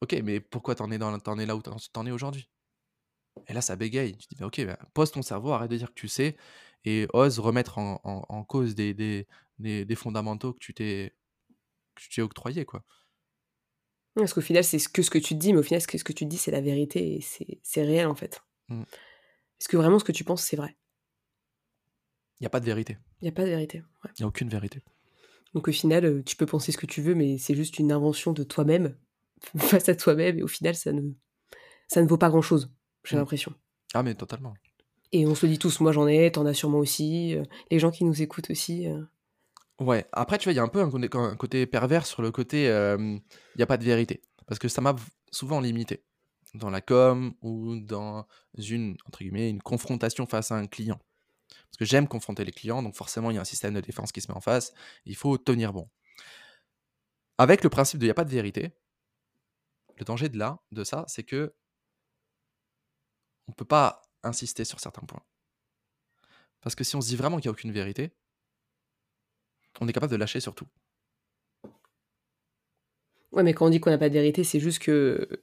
Ok, mais pourquoi t'en es, dans, es là où t'en, es aujourd'hui? Et là, ça bégaye. Tu dis bah, Ok, bah, pose ton cerveau, arrête de dire que tu sais et ose remettre en, en- en cause des, des, des- des fondamentaux que tu t'es, octroyé, quoi. Parce qu'au final, c'est ce que ce que tu te dis, mais au final, ce que, ce que tu te dis, c'est la vérité et c'est réel en fait. Mm. Est-ce que vraiment ce que tu penses, c'est vrai Il n'y a pas de vérité. Il n'y a pas de vérité. ouais. Il n'y a aucune vérité. Donc au final, euh, tu peux penser ce que tu veux, mais c'est juste une invention de toi-même face à toi-même, et au final, ça ne, ça ne vaut pas grand-chose, j'ai Mm. l'impression. Ah, mais totalement. Et on se le dit tous, moi j'en ai, t'en as sûrement aussi, euh, les gens qui nous écoutent aussi. euh. Ouais, après, tu vois, il y a un peu un côté, un côté pervers sur le côté euh, il n'y a pas de vérité. Parce que ça m'a souvent limité dans la com ou dans une, entre guillemets, une confrontation face à un client. Parce que j'aime confronter les clients, donc forcément, il y a un système de défense qui se met en face. Il faut tenir bon. Avec le principe de il n'y a pas de vérité, le danger de là, de ça, c'est que on peut pas insister sur certains points. Parce que si on se dit vraiment qu'il n'y a aucune vérité, on est capable de lâcher sur tout. Ouais, mais quand on dit qu'on n'a pas de vérité, c'est juste que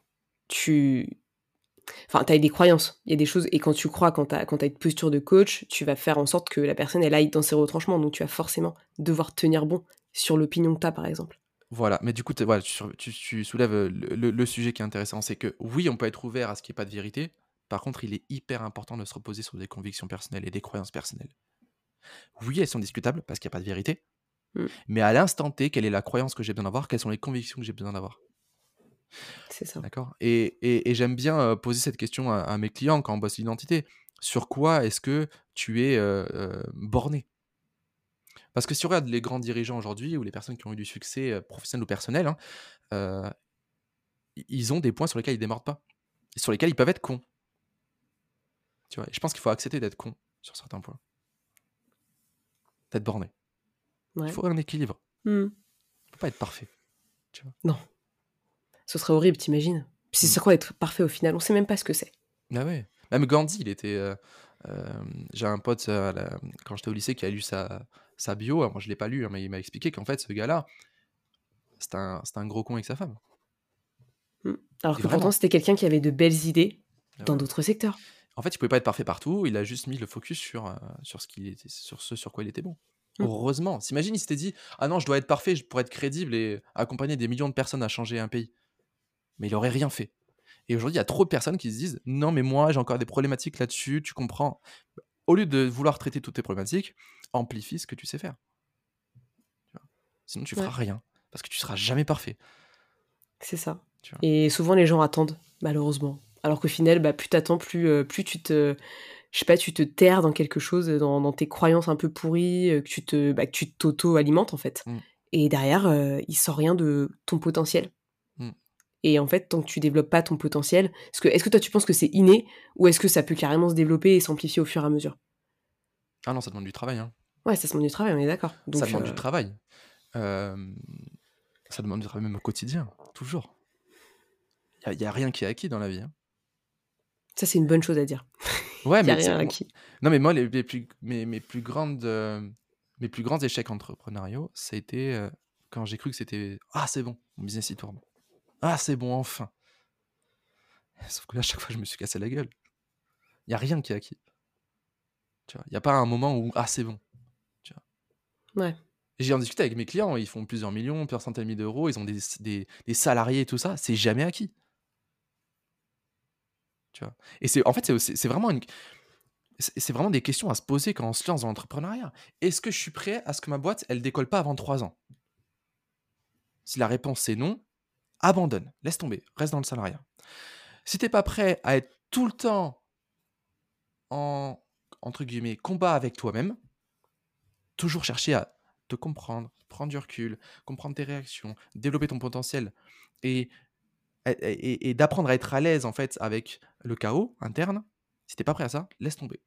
tu. Enfin, t'as des croyances, il y a des choses, et quand tu crois, quand quand t'as une posture de coach, tu vas faire en sorte que la personne, elle aille dans ses retranchements, donc tu vas forcément devoir tenir bon sur l'opinion que t'as, par exemple. Voilà, mais du coup, voilà, tu, tu- tu soulèves euh, le, le- le sujet qui est intéressant, c'est que oui, on peut être ouvert à ce qu'il n'y ait pas de vérité. Par contre, il est hyper important de se reposer sur des convictions personnelles et des croyances personnelles. Oui, elles sont discutables parce qu'il n'y a pas de vérité. Mmh. Mais à l'instant T, quelle est la croyance que j'ai besoin d'avoir Quelles sont les convictions que j'ai besoin d'avoir? C'est ça. D'accord Et, et- et j'aime bien poser cette question à, à mes clients quand on bosse l'identité. Sur quoi est-ce que tu es euh, borné? Parce que si on regarde les grands dirigeants aujourd'hui ou les personnes qui ont eu du succès professionnel ou personnel, hein, euh, ils ont des points sur lesquels ils démordent pas. Et sur lesquels ils peuvent être cons. Tu vois? Et je pense qu'il faut accepter d'être con sur certains points. D'être borné. Ouais. Il faut un équilibre. Il faut pas être parfait. Ce serait horrible, t'imagines Mm. c'est quoi être parfait au final On sait même pas ce que c'est. Ah ouais. Même Gandhi, il était. euh, euh, J'ai un pote euh, la- quand j'étais au lycée qui a lu sa, sa bio. Alors, moi, je l'ai pas lu, hein, mais il m'a expliqué qu'en fait, ce gars-là, c'est un, un gros con avec sa femme. Alors Et que vraiment. pourtant, c'était quelqu'un qui avait de belles idées Ah dans d'autres secteurs. En fait, il pouvait pas être parfait partout. Il a juste mis le focus sur, sur, ce, qu'il était, sur ce sur quoi il était bon. Mm. Heureusement. S'imagine, il s'était dit Ah non, je dois être parfait pour être crédible et accompagner des millions de personnes à changer un pays. Mais il aurait rien fait. Et aujourd'hui, il y a trop de personnes qui se disent Non, mais moi, j'ai encore des problématiques là-dessus, tu comprends. Au lieu de vouloir traiter toutes tes problématiques, amplifie ce que tu sais faire. Sinon, tu feras Ouais. rien. Parce que tu seras jamais parfait. C'est ça. Et souvent, les gens attendent, malheureusement. Alors qu'au final, bah, plus t'attends, plus, euh, plus tu te. Je sais pas, tu te terres dans quelque chose, dans, dans tes croyances un peu pourries, euh, que tu te, bah, que tu t'auto-alimentes, en fait. Mm. Et derrière, euh, il sort rien de ton potentiel. Et en fait, tant que tu développes pas ton potentiel, est-ce que, toi tu penses que c'est inné ou est-ce que ça peut carrément se développer et s'amplifier au fur et à mesure? Ah non, ça demande du travail. hein. Ouais, ça demande du travail, on est d'accord. Ça demande euh, du travail. Euh, ça demande du travail même au quotidien, toujours. Il n'y a, rien qui est acquis dans la vie. hein. ça, c'est une bonne chose à dire. Ouais, Il y a mais rien acquis. non, mais moi, les, les plus, mes, mes plus grandes, euh, mes plus grands échecs entrepreneuriaux, ça a été euh, quand j'ai cru que c'était ah c'est bon, mon business il tourne. Ah c'est bon enfin. Sauf que là, à chaque fois, je me suis cassé la gueule. Il y a rien qui est acquis. Il y a pas un moment où ah c'est bon. Tu vois. Ouais. J'ai en discuté avec mes clients, ils font plusieurs millions, plusieurs centaines de milliers d'euros, ils ont des, des, des salariés et tout ça, c'est jamais acquis. Tu vois. Et c'est en fait c'est vraiment une c'est vraiment des questions à se poser quand on se lance dans l'entrepreneuriat. Est-ce que je suis prêt à ce que ma boîte elle décolle pas avant 3 ans? Si la réponse c'est non, abandonne, laisse tomber, reste dans le salariat. Si t'es pas prêt à être tout le temps en entre combat avec toi-même, toujours chercher à te comprendre, prendre du recul, comprendre tes réactions, développer ton potentiel et, et, d'apprendre à être à l'aise en fait avec le chaos interne. Si t'es pas prêt à ça, laisse tomber.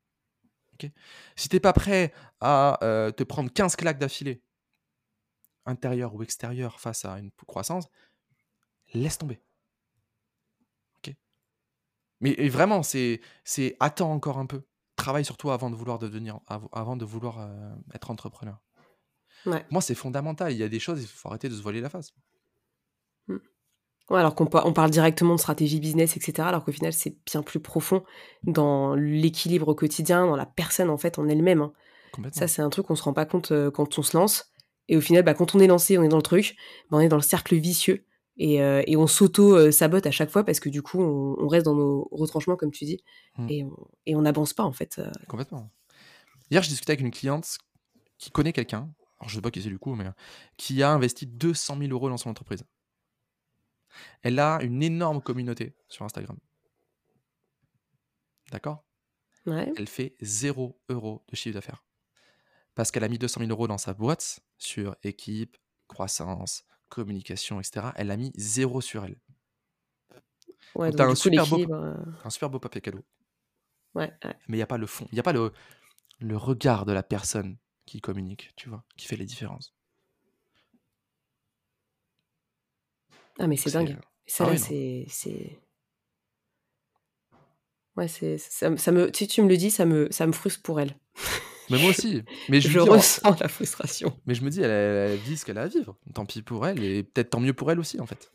ok? Si t'es pas prêt à euh, te prendre 15 claques d'affilée, intérieure ou extérieure, face à une croissance, laisse tomber. ok Mais et vraiment, c'est c'est attends encore un peu. Travaille sur toi avant de vouloir devenir, av- avant de vouloir euh, être entrepreneur. Ouais. Moi, c'est fondamental. Il y a des choses, il faut arrêter de se voiler la face. Ouais, alors qu'on on parle directement de stratégie business, etc. Alors qu'au final, c'est bien plus profond dans l'équilibre au quotidien, dans la personne en fait en elle-même. hein. Ça, c'est un truc qu'on se rend pas compte euh, quand on se lance. Et au final, bah, quand on est lancé, on est dans le truc, bah, on est dans le cercle vicieux. Et, euh, et on s'auto-sabote à chaque fois parce que du coup, on, on reste dans nos retranchements, comme tu dis, Mm. et on n'avance pas en fait. euh. Complètement. Hier, je discutais avec une cliente qui connaît quelqu'un, alors je sais pas qui c'est du coup, mais euh, qui a investi 200 000 euros dans son entreprise. Elle a une énorme communauté sur Instagram. D'accord? Ouais. Elle fait 0 euros de chiffre d'affaires. Parce qu'elle a mis 200 000 euros dans sa boîte sur équipe, croissance, communication, etc. Elle a mis 0 sur elle. Ouais, Donc, un coup, super beau- euh, Un super beau papier cadeau. ouais, ouais. Mais il n'y a pas le fond, il n'y a pas le, le regard de la personne qui communique, tu vois, qui fait les différences. Ah, mais c'est dingue. Ça, Ah là, oui, non. c'est. Ouais, c'est, ça me, si tu me le dis, ça me, ça me frustre pour elle. Mais moi aussi. Mais je, Je me dis, ressens la frustration. mais je me dis, elle, elle vit ce qu'elle a à vivre. Tant pis pour elle et peut-être tant mieux pour elle aussi, en fait.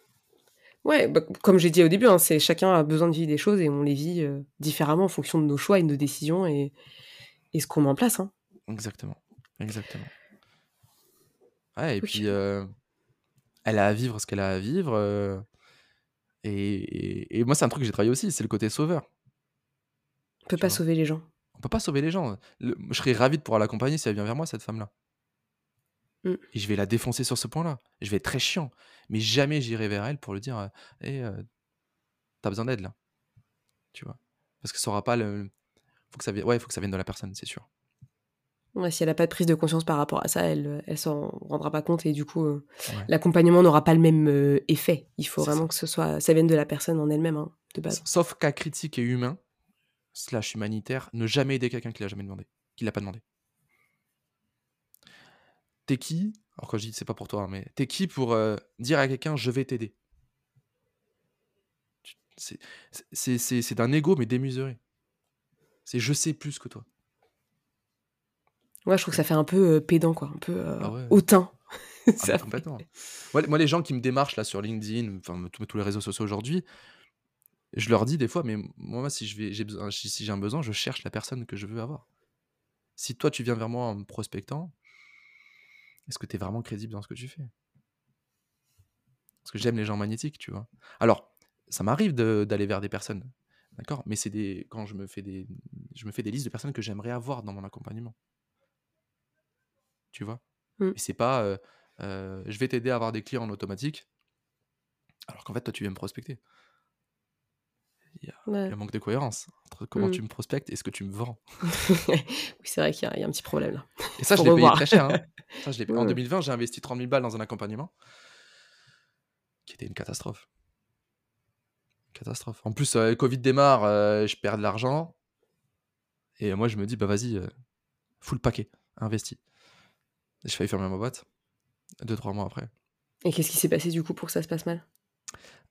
Ouais, bah, comme j'ai dit au début, hein, c'est chacun a besoin de vivre des choses et on les vit euh, différemment en fonction de nos choix et de nos décisions et, et ce qu'on met en place. Hein. Exactement. Exactement. Ouais, et puis, euh, elle a à vivre ce qu'elle a à vivre. euh, et, et- et moi, c'est un truc que j'ai travaillé aussi, c'est le côté sauveur. On peut Tu pas vois? sauver les gens. Peut pas sauver les gens. Le- je serais ravi de pouvoir l'accompagner si elle vient vers moi, cette femme-là. Mm. Et je vais la défoncer sur ce point-là. Je vais être très chiant. Mais jamais j'irai vers elle pour lui dire Hé, t'as besoin d'aide là. Tu vois Parce que ça aura pas le. Faut que ça vienne... Ouais, faut que ça vienne de la personne, c'est sûr. Ouais, si elle n'a pas de prise de conscience par rapport à ça, elle elle s'en rendra pas compte et du coup, euh, Ouais. l'accompagnement n'aura pas le même euh, effet. Il faut vraiment ça. que ce soit, ça vienne de la personne en elle-même, hein, de base. Sauf cas critique et humain, slash humanitaire, ne jamais aider quelqu'un qui l'a jamais demandé, qui l'a pas demandé. T'es qui Alors quand je dis c'est pas pour toi, hein, mais t'es qui pour euh, dire à quelqu'un je vais t'aider? C'est c'est- c'est- c'est d'un ego mais démesuré. C'est je sais plus que toi. Ouais, je trouve que ça fait un peu euh, pédant, quoi, un peu euh, Ah ouais. hautain. Ah, complètement. Moi, les- moi, les gens qui me démarchent là sur LinkedIn, enfin tous, tous les réseaux sociaux aujourd'hui, je leur dis des fois, mais moi, si j'ai si un besoin, je cherche la personne que je veux avoir. Si toi, tu viens vers moi en me prospectant, est-ce que tu es vraiment crédible dans ce que tu fais? Parce que j'aime les gens magnétiques, tu vois. Alors, ça m'arrive de- d'aller vers des personnes, d'accord? Mais c'est des quand je me fais des, je me fais des listes de personnes que j'aimerais avoir dans mon accompagnement. Tu vois? Mm. Et c'est pas, euh, euh, je vais t'aider à avoir des clients en automatique, alors qu'en fait, toi, tu viens me prospecter. Il y y a un manque de cohérence entre comment Mm. tu me prospectes et ce que tu me vends. oui, c'est vrai qu'il y, a- il y a un petit problème là. Et ça, je l'ai payé très cher. hein. Ça, je payé- En Ouais. 2020, j'ai investi 30 000 balles dans un accompagnement qui était une catastrophe. Catastrophe. En plus, euh, le Covid démarre, euh, je perds de l'argent. Et moi, je me dis, bah vas-y, euh, full paquet, investi. Je failli fermer ma boîte, deux, trois mois après. Et qu'est-ce qui s'est passé du coup pour que ça se passe mal?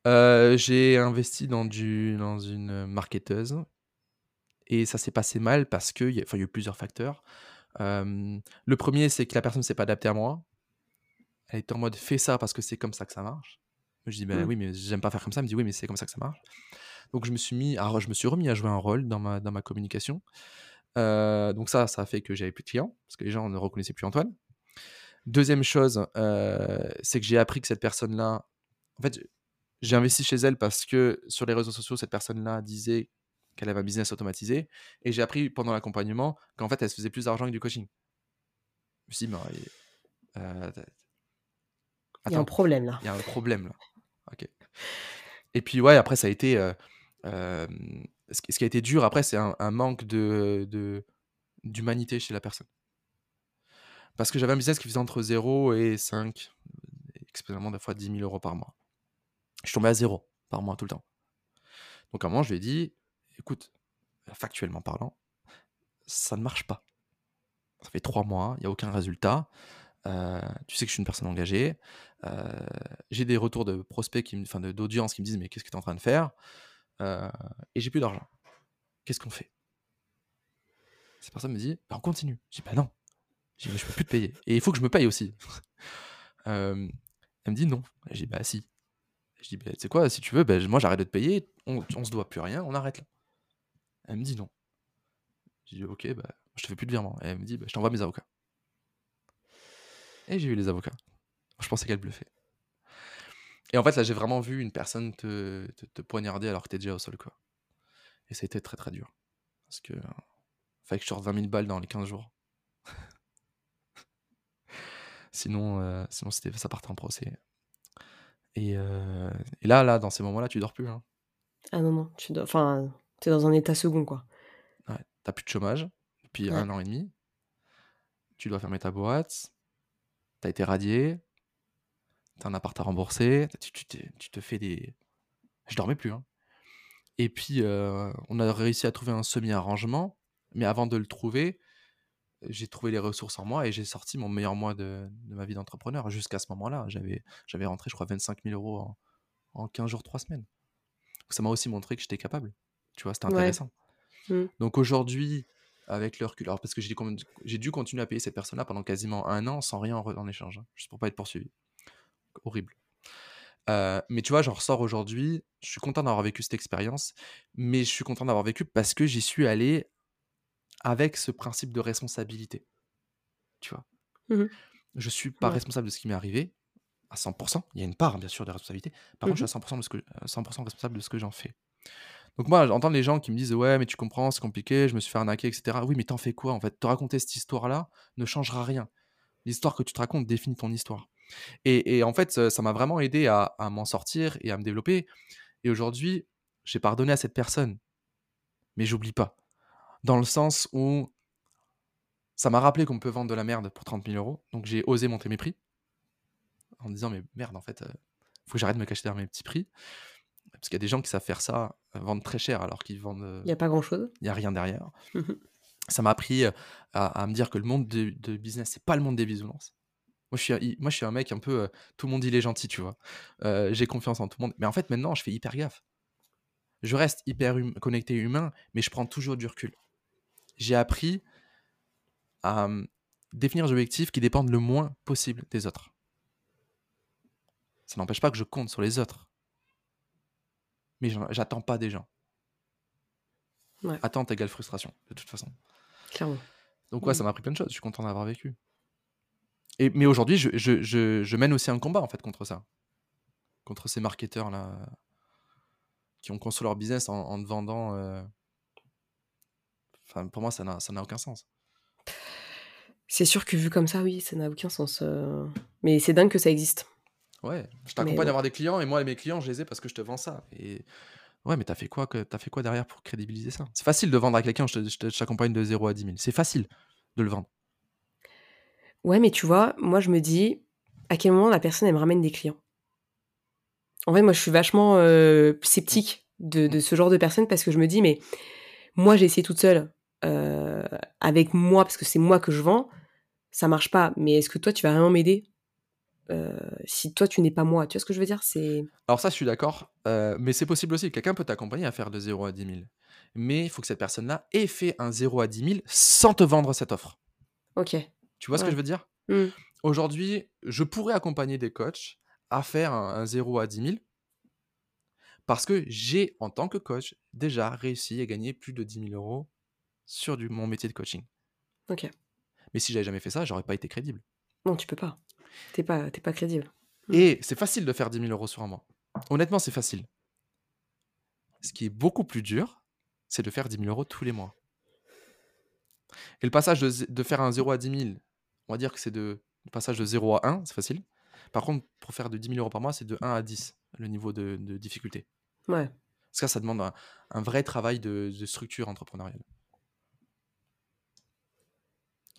Euh, j'ai investi dans, du, dans une marketeuse et ça s'est passé mal parce qu'il y, a- enfin, y a eu plusieurs facteurs. Euh, le premier, c'est que la personne ne s'est pas adaptée à moi. Elle était en mode fais ça parce que c'est comme ça que ça marche. Je dis ben Mm. oui, mais j'aime pas faire comme ça. Elle me dit oui, mais c'est comme ça que ça marche. Donc je me suis mis, alors je me suis remis à jouer un rôle dans ma, dans ma communication. Euh, donc ça, ça a fait que j'avais plus de clients parce que les gens ne reconnaissaient plus Antoine. Deuxième chose, euh, c'est que j'ai appris que cette personne-là, en fait, j'ai investi chez elle parce que sur les réseaux sociaux, cette personne-là disait qu'elle avait un business automatisé. Et j'ai appris pendant l'accompagnement qu'en fait, elle se faisait plus d'argent que du coaching. Je me suis dit, mais, euh, Il y a un problème là. il y a un problème là. Ok. Et puis, ouais, après, ça a été. euh, euh, ce, qui, a été dur après, c'est un, un manque de, de- d'humanité chez la personne. Parce que j'avais un business qui faisait entre 0 et 5, exceptionnellement des fois 10 000 euros par mois. Je tombais à 0 par mois tout le temps. Donc à un moment, je lui ai dit écoute, factuellement parlant, ça ne marche pas. Ça fait 3 mois, il n'y a aucun résultat. Euh, tu sais que je suis une personne engagée. Euh, j'ai des retours de prospects, d'audience qui me disent mais qu'est-ce que tu es en train de faire? Euh, Et j'ai plus d'argent. Qu'est-ce qu'on fait? Cette personne me dit bah, on continue. Je dis bah non. Je peux plus te payer. Et il faut que je me paye aussi. Elle me dit non. Dis bah si. Je dis bah, tu sais quoi, si tu veux, bah, moi j'arrête de te payer, on, se doit plus rien, on arrête là. Elle me dit non. Je dis ok, bah, je te fais plus de virement. Elle me dit bah, je t'envoie mes avocats. Et j'ai eu les avocats. Je pensais qu'elle bluffait. Et en fait, là, j'ai vraiment vu une personne te, poignarder alors que t'es déjà au sol, quoi. Et ça a été très très dur. Parce que. euh, fallait que je sorte 20 000 balles dans les 15 jours. sinon, euh, sinon ça partait en procès. Et, euh, et là, là, dans ces moments-là, tu dors plus. Hein. Ah non, non, tu dois... Enfin, t'es dans un état second quoi. Ouais, t'as plus de chômage depuis Ouais. un an et demi. Tu dois fermer ta boîte. T'as été radié. T'as un appart à rembourser. Tu, tu t'es- tu te fais des. Je dormais plus. hein. Et puis, euh, on a réussi à trouver un semi-arrangement. Mais avant de le trouver, j'ai trouvé les ressources en moi et j'ai sorti mon meilleur mois de, de ma vie d'entrepreneur. Jusqu'à ce moment-là, j'avais, j'avais rentré, je crois, 25 000 euros en, en 15 jours, 3 semaines. Donc, ça m'a aussi montré que j'étais capable. Tu vois, c'était Ouais. intéressant. Mm. Donc aujourd'hui, avec le recul, alors parce que j'ai, dû continuer à payer cette personne-là pendant quasiment un an sans rien en, en échange, hein, juste pour pas être poursuivi. Horrible. Euh, mais tu vois, j'en ressors aujourd'hui, je suis content d'avoir vécu cette expérience, mais je suis content d'avoir vécu parce que j'y suis allé avec ce principe de responsabilité. Tu vois. Mhm. Je suis pas Ouais. responsable de ce qui m'est arrivé à 100%. Il y a une part, bien sûr, de responsabilité. Par contre, je suis à 100%, de ce que, euh, 100% responsable de ce que j'en fais. Donc moi, j'entends les gens qui me disent ouais, mais tu comprends, c'est compliqué, je me suis fait arnaquer, etc. Oui, mais t'en fais quoi en fait? Te raconter cette histoire-là ne changera rien. L'histoire que tu te racontes définit ton histoire. Et, en fait, ça m'a vraiment aidé à, m'en sortir et à me développer. Et aujourd'hui, j'ai pardonné à cette personne, mais j'oublie pas. Dans le sens où ça m'a rappelé qu'on peut vendre de la merde pour 30 000 euros. Donc j'ai osé monter mes prix en disant mais merde en fait, il euh, faut que j'arrête de me cacher derrière mes petits prix. Parce qu'il y a des gens qui savent faire ça, euh, vendre très cher alors qu'ils vendent. Euh, il n'y a pas grand chose. Il n'y a rien derrière. ça m'a appris à, me dire que le monde de, de business, c'est pas le monde des bisounours. Moi je, suis, moi, je suis un mec un peu. tout le monde il est gentil, tu vois. J'ai confiance en tout le monde. Mais en fait, maintenant, je fais hyper gaffe. Je reste hyper hum, connecté humain, mais je prends toujours du recul. J'ai appris à hum, définir des objectifs qui dépendent le moins possible des autres. Ça n'empêche pas que je compte sur les autres. Mais j'attends pas des gens. Attente égale frustration, de toute façon. Clairement. Donc, ouais, mmh. ça m'a appris plein de choses. Je suis content d'avoir vécu. Et, mais aujourd'hui, je, je, je, mène aussi un combat, en fait, contre ça. Contre ces marketeurs-là qui ont construit leur business en, vendant. Euh, enfin, pour moi, ça n'a aucun sens. C'est sûr que vu comme ça, oui, ça n'a aucun sens. Euh. Mais c'est dingue que ça existe. Ouais, je t'accompagne à avoir des clients et moi, mes clients, je les ai parce que je te vends ça. Et ouais, mais t'as fait quoi que as fait quoi derrière pour crédibiliser ça? C'est facile de vendre à quelqu'un, je t'accompagne de 0 à 10 000. C'est facile de le vendre. Ouais, mais tu vois, moi, je me dis, à quel moment la personne, elle me ramène des clients? En fait, moi, je suis vachement euh, sceptique de, de, ce genre de personnes parce que je me dis, mais moi, j'ai essayé toute seule euh, avec moi, parce que c'est moi que je vends, ça marche pas. Mais est-ce que toi, tu vas vraiment m'aider? Euh, si toi tu n'es pas moi. Tu vois ce que je veux dire? C'est. Alors ça, je suis d'accord, euh, mais c'est possible aussi. Quelqu'un peut t'accompagner à faire de 0 à 10 000. Mais il faut que cette personne-là ait fait un 0 à 10 000 sans te vendre cette offre. Ok. Tu vois ce que je veux dire? Mmh. Aujourd'hui, je pourrais accompagner des coachs à faire un, 0 à 10 000 parce que j'ai, en tant que coach, déjà réussi à gagner plus de 10 000 euros sur du, mon métier de coaching. Ok. Mais si j'avais jamais fait ça, j'aurais pas été crédible. Non, tu peux pas. T'es pas, pas crédible. Mmh. Et c'est facile de faire 10 000 euros sur un mois. Honnêtement, c'est facile. Ce qui est beaucoup plus dur, c'est de faire 10 000 euros tous les mois. Et le passage de, faire un 0 à 10 000, on va dire que c'est de le passage de 0 à 1, c'est facile. Par contre, pour faire de 10 000 euros par mois, c'est de 1 à 10, le niveau de, difficulté. Ouais. Parce que ça, ça demande un, vrai travail de, structure entrepreneuriale.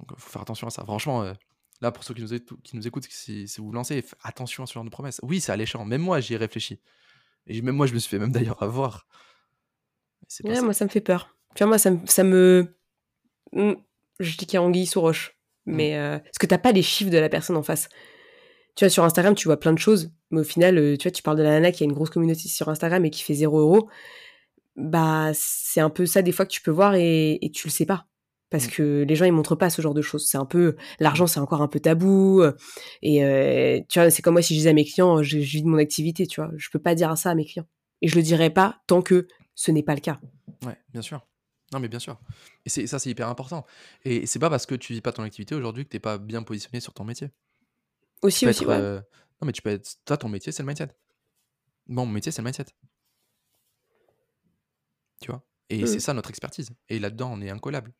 Donc, il faut faire attention à ça. Franchement, euh, Là, pour ceux qui nous, qui nous écoutent, si, vous vous lancez, attention à ce genre de promesses. Oui, c'est alléchant. Même moi, j'y ai réfléchi. Et même moi, je me suis fait même d'ailleurs avoir. Ouais, moi, ça me fait peur. Tu vois, moi, ça, ça me. Hmm, je dis qu'il y a anguille sous roche. Mmh. Mais euh, parce que t'as pas les chiffres de la personne en face. Tu vois, sur Instagram, tu vois plein de choses. Mais au final, euh, tu vois, tu parles de la nana qui a une grosse communauté sur Instagram et qui fait 0 euros. Bah, c'est un peu ça des fois que tu peux voir et, et tu le sais pas parce mmh. que les gens ils montrent pas ce genre de choses. C'est un peu l'argent, c'est encore un peu tabou. Euh, et euh, tu vois, c'est comme moi si je disais à mes clients, je, vis de mon activité, tu vois, je peux pas dire ça à mes clients. Et je le dirai pas tant que ce n'est pas le cas. Ouais, bien sûr. Non, mais bien sûr. Et c'est, ça, c'est hyper important. Et c'est pas parce que tu vis pas ton activité aujourd'hui que t'es pas bien positionné sur ton métier. Aussi, aussi, ouais. Euh, non, mais tu peux être. Toi, ton métier, c'est le mindset. Bon, mon métier, c'est le mindset. Tu vois? Et mmh. c'est ça notre expertise. Et là-dedans, on est incollable.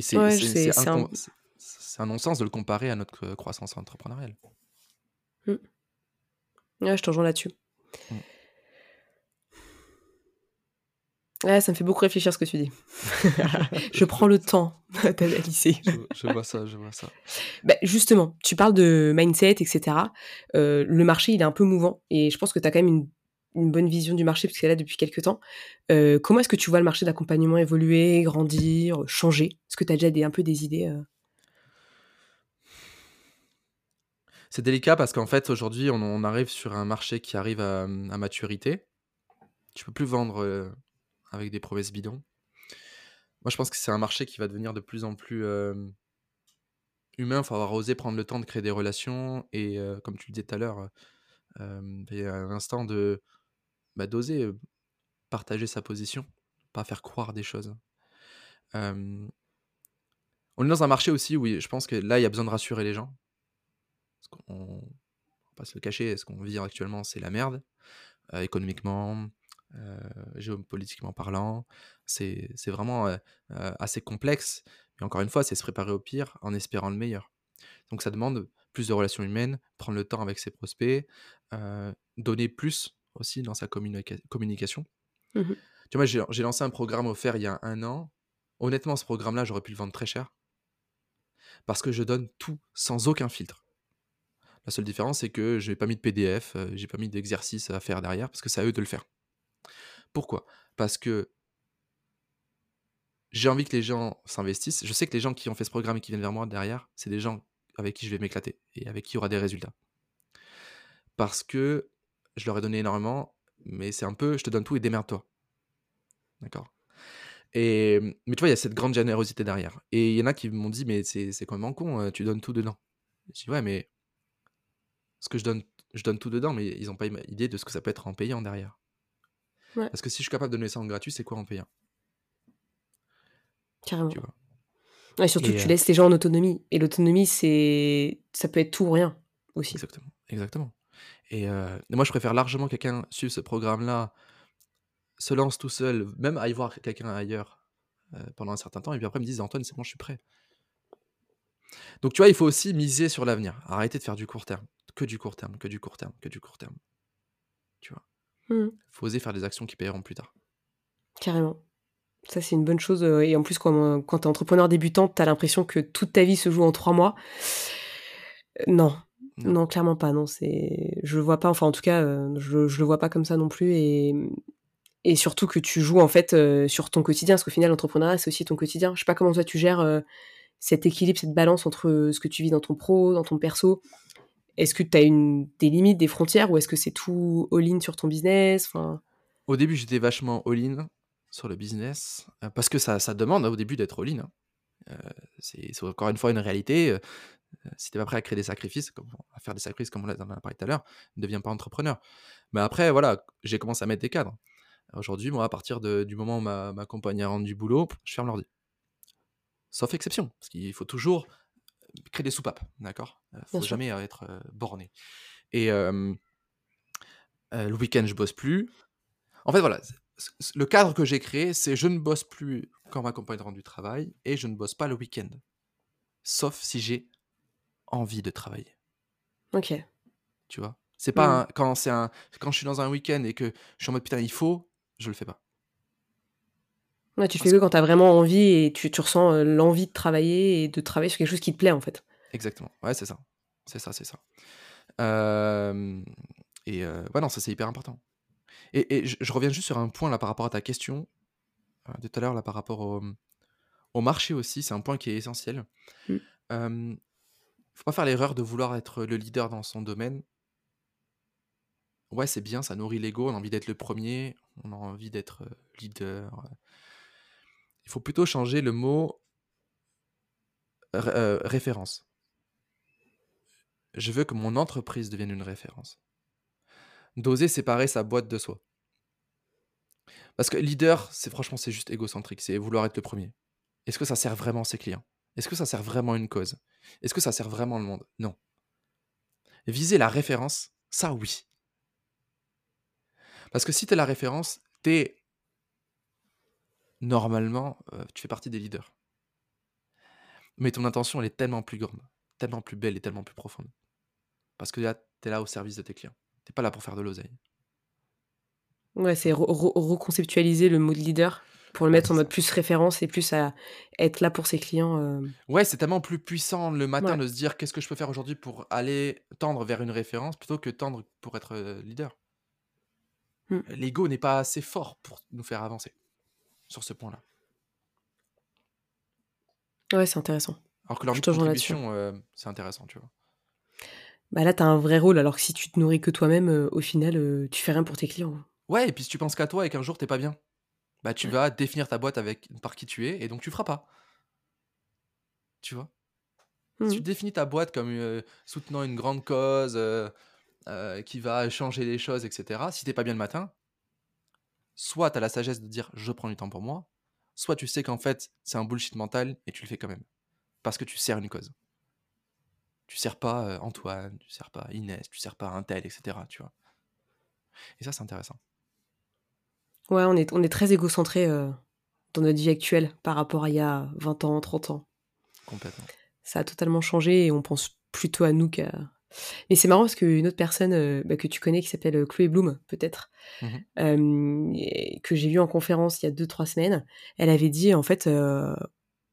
Et c'est un, non-sens de le comparer à notre euh, croissance entrepreneuriale. Mmh. Ouais, je te rejoins là-dessus. Mmh. Ouais, ça me fait beaucoup réfléchir ce que tu dis. je prends le temps d'analyser. Je, je, vois ça, je vois ça. Bah, justement, tu parles de mindset, etc. Euh, le marché, il est un peu mouvant et je pense que tu as quand même une une bonne vision du marché, puisqu'elle est là depuis quelques temps. Euh, comment est-ce que tu vois le marché d'accompagnement évoluer, grandir, changer? Est-ce que tu as déjà des, un peu des idées euh? C'est délicat parce qu'en fait, aujourd'hui, on, arrive sur un marché qui arrive à, maturité. Tu peux plus vendre euh, avec des promesses bidons. Moi, je pense que c'est un marché qui va devenir de plus en plus humain. Il faut avoir osé prendre le temps de créer des relations. Et comme tu le disais tout à l'heure, il y a un instant de bah, d'oser partager sa position, pas faire croire des choses. on est dans un marché aussi où je pense que là, il y a besoin de rassurer les gens. Parce qu'on va pas se le cacher, ce qu'on vit actuellement, c'est la merde. euh, économiquement, euh, géopolitiquement parlant. C'est vraiment euh, euh, assez complexe. Mais encore une fois, c'est se préparer au pire en espérant le meilleur. Donc ça demande plus de relations humaines, prendre le temps avec ses prospects, euh, donner plus aussi dans sa communica- communication. Mhm. Tu vois, j'ai lancé un programme offert il y a un an. Honnêtement, ce programme-là, j'aurais pu le vendre très cher parce que je donne tout sans aucun filtre. La seule différence, c'est que je n'ai pas mis de PDF, euh, j'ai pas mis d'exercice à faire derrière parce que c'est à eux de le faire. Pourquoi? Parce que j'ai envie que les gens s'investissent. Je sais que les gens qui ont fait ce programme et qui viennent vers moi derrière, c'est des gens avec qui je vais m'éclater et avec qui il y aura des résultats. Parce que je leur ai donné énormément, mais c'est un peu je te donne tout et démerde-toi. D'accord? Et, Mais tu vois, il y a cette grande générosité derrière. Et il y en a qui m'ont dit, mais c'est c'est quand même con, euh, tu donnes tout dedans. Je dis, ouais, mais ce que je donne, je donne tout dedans, mais ils n'ont pas idée de ce que ça peut être en payant derrière. Ouais. Parce que si je suis capable de donner ça en gratuit, c'est quoi en payant? Carrément. Tu vois surtout, Et, tu euh, laisses les gens en autonomie. Et l'autonomie, c'est ça peut être tout ou rien aussi. Exactement, exactement. Et euh, moi, je préfère largement quelqu'un suive ce programme-là, se lance tout seul, même aille voir quelqu'un ailleurs euh, pendant un certain temps, et puis après me dise Antoine, c'est bon, je suis prêt. Donc tu vois, il faut aussi miser sur l'avenir. Arrêter de faire du court terme, que du court terme, que du court terme, que du court terme. Tu vois, Mhm. faut oser faire des actions qui paieront plus tard. Carrément. Ça, c'est une bonne chose. euh, Et en plus, quand, quand tu es entrepreneur débutant, tu as l'impression que toute ta vie se joue en trois mois. Non. Non. Non, clairement pas. Non, c'est. Je le vois pas. Enfin, en tout cas, euh, je, je le vois pas comme ça non plus. Et, et surtout que tu joues en fait euh, sur ton quotidien. Parce qu'au final, l'entrepreneuriat, c'est aussi ton quotidien. Je sais pas comment toi tu gères euh, cet équilibre, cette balance entre ce que tu vis dans ton pro, dans ton perso. Est-ce que tu as une, des limites, des frontières, ou est-ce que c'est tout all-in sur ton business? Enfin... Au début, j'étais vachement all-in sur le business, parce que ça, ça demande hein, au début d'être all-in. hein. Euh, c'est c'est encore une fois une réalité. Euh, euh, si tu n'es pas prêt à créer des sacrifices, comme- à faire des sacrifices comme on en a parlé tout à l'heure, ne deviens pas entrepreneur. Mais après, voilà, j'ai commencé à mettre des cadres. Aujourd'hui, moi, à partir de- du moment où ma, ma compagne rentre du boulot, je ferme l'ordi. Sauf exception, parce qu'il faut toujours créer des soupapes, d'accord? Il faut Bien jamais euh, être euh, borné. Et euh, euh, le week-end, je bosse plus. En fait, voilà, le cadre que j'ai créé, c'est je ne bosse plus quand ma compagne rentre du travail et je ne bosse pas le week-end. Sauf si j'ai envie de travailler, Ok. tu vois? C'est pas Mm. un- quand c'est un quand je suis dans un week-end et que je suis en mode putain il faut, je le fais pas. Ouais, tu le Parce fais que quand tu as vraiment envie et tu, tu ressens euh, l'envie de travailler et de travailler sur quelque chose qui te plaît en fait. Exactement. Ouais, c'est ça. C'est ça, c'est ça. Euh, et euh, ouais, non, ça c'est hyper important. Et, et je, je reviens juste sur un point là par rapport à ta question euh, de tout à l'heure là par rapport au, au marché aussi, c'est un point qui est essentiel. Mm. Faut pas faire l'erreur de vouloir être le leader dans son domaine. Ouais, c'est bien, ça nourrit l'ego, on a envie d'être le premier, on a envie d'être euh, leader. Il faut plutôt changer le mot euh, référence. Je veux que mon entreprise devienne une référence. D'oser séparer sa boîte de soi. Parce que leader, c'est franchement, c'est juste égocentrique, c'est vouloir être le premier. Est-ce que ça sert vraiment ses clients? Est-ce que ça sert vraiment une cause? Est-ce que ça sert vraiment le monde? Non. Viser la référence, ça oui. Parce que si tu es la référence, tu es normalement, euh, tu fais partie des leaders. Mais ton intention, elle est tellement plus grande, tellement plus belle et tellement plus profonde. Parce que là, tu es là au service de tes clients. Tu pas là pour faire de l'oseille. Ouais, c'est re- re- reconceptualiser le mot de leader pour le mettre en mode plus référence et plus à être là pour ses clients. euh. Ouais, c'est tellement plus puissant le matin Ouais. de se dire qu'est-ce que je peux faire aujourd'hui pour aller tendre vers une référence plutôt que tendre pour être euh, leader. Mm. L'ego n'est pas assez fort pour nous faire avancer sur ce point-là. Ouais, c'est intéressant. Alors que leur Je contribution, euh, c'est intéressant, tu vois. Bah là, t'as un vrai rôle, alors que si tu te nourris que toi-même, euh, au final, tu fais rien pour tes clients. Ouais, et puis si tu penses qu'à toi et qu'un jour t'es pas bien, bah tu vas définir ta boîte avec par qui tu es et donc tu feras pas. Tu vois? Si tu Mhm. définis ta boîte comme euh, soutenant une grande cause euh, euh, qui va changer les choses, etc., si t'es pas bien le matin, soit tu as la sagesse de dire je prends du temps pour moi, soit tu sais qu'en fait c'est un bullshit mental et tu le fais quand même. Parce que tu sers une cause. Tu sers pas Antoine, tu sers pas Inès, tu sers pas un tel, etc. Tu vois? Et ça, c'est intéressant. Ouais, on est, on est très égocentré euh, dans notre vie actuelle par rapport à il y a 20 ans, 30 ans. Complètement. Ça a totalement changé et on pense plutôt à nous qu'à. Mais c'est marrant parce qu'une autre personne euh, bah, que tu connais qui s'appelle euh, Chloé Bloom, peut-être, et que j'ai vue en conférence il y a 2-3 semaines, elle avait dit en fait,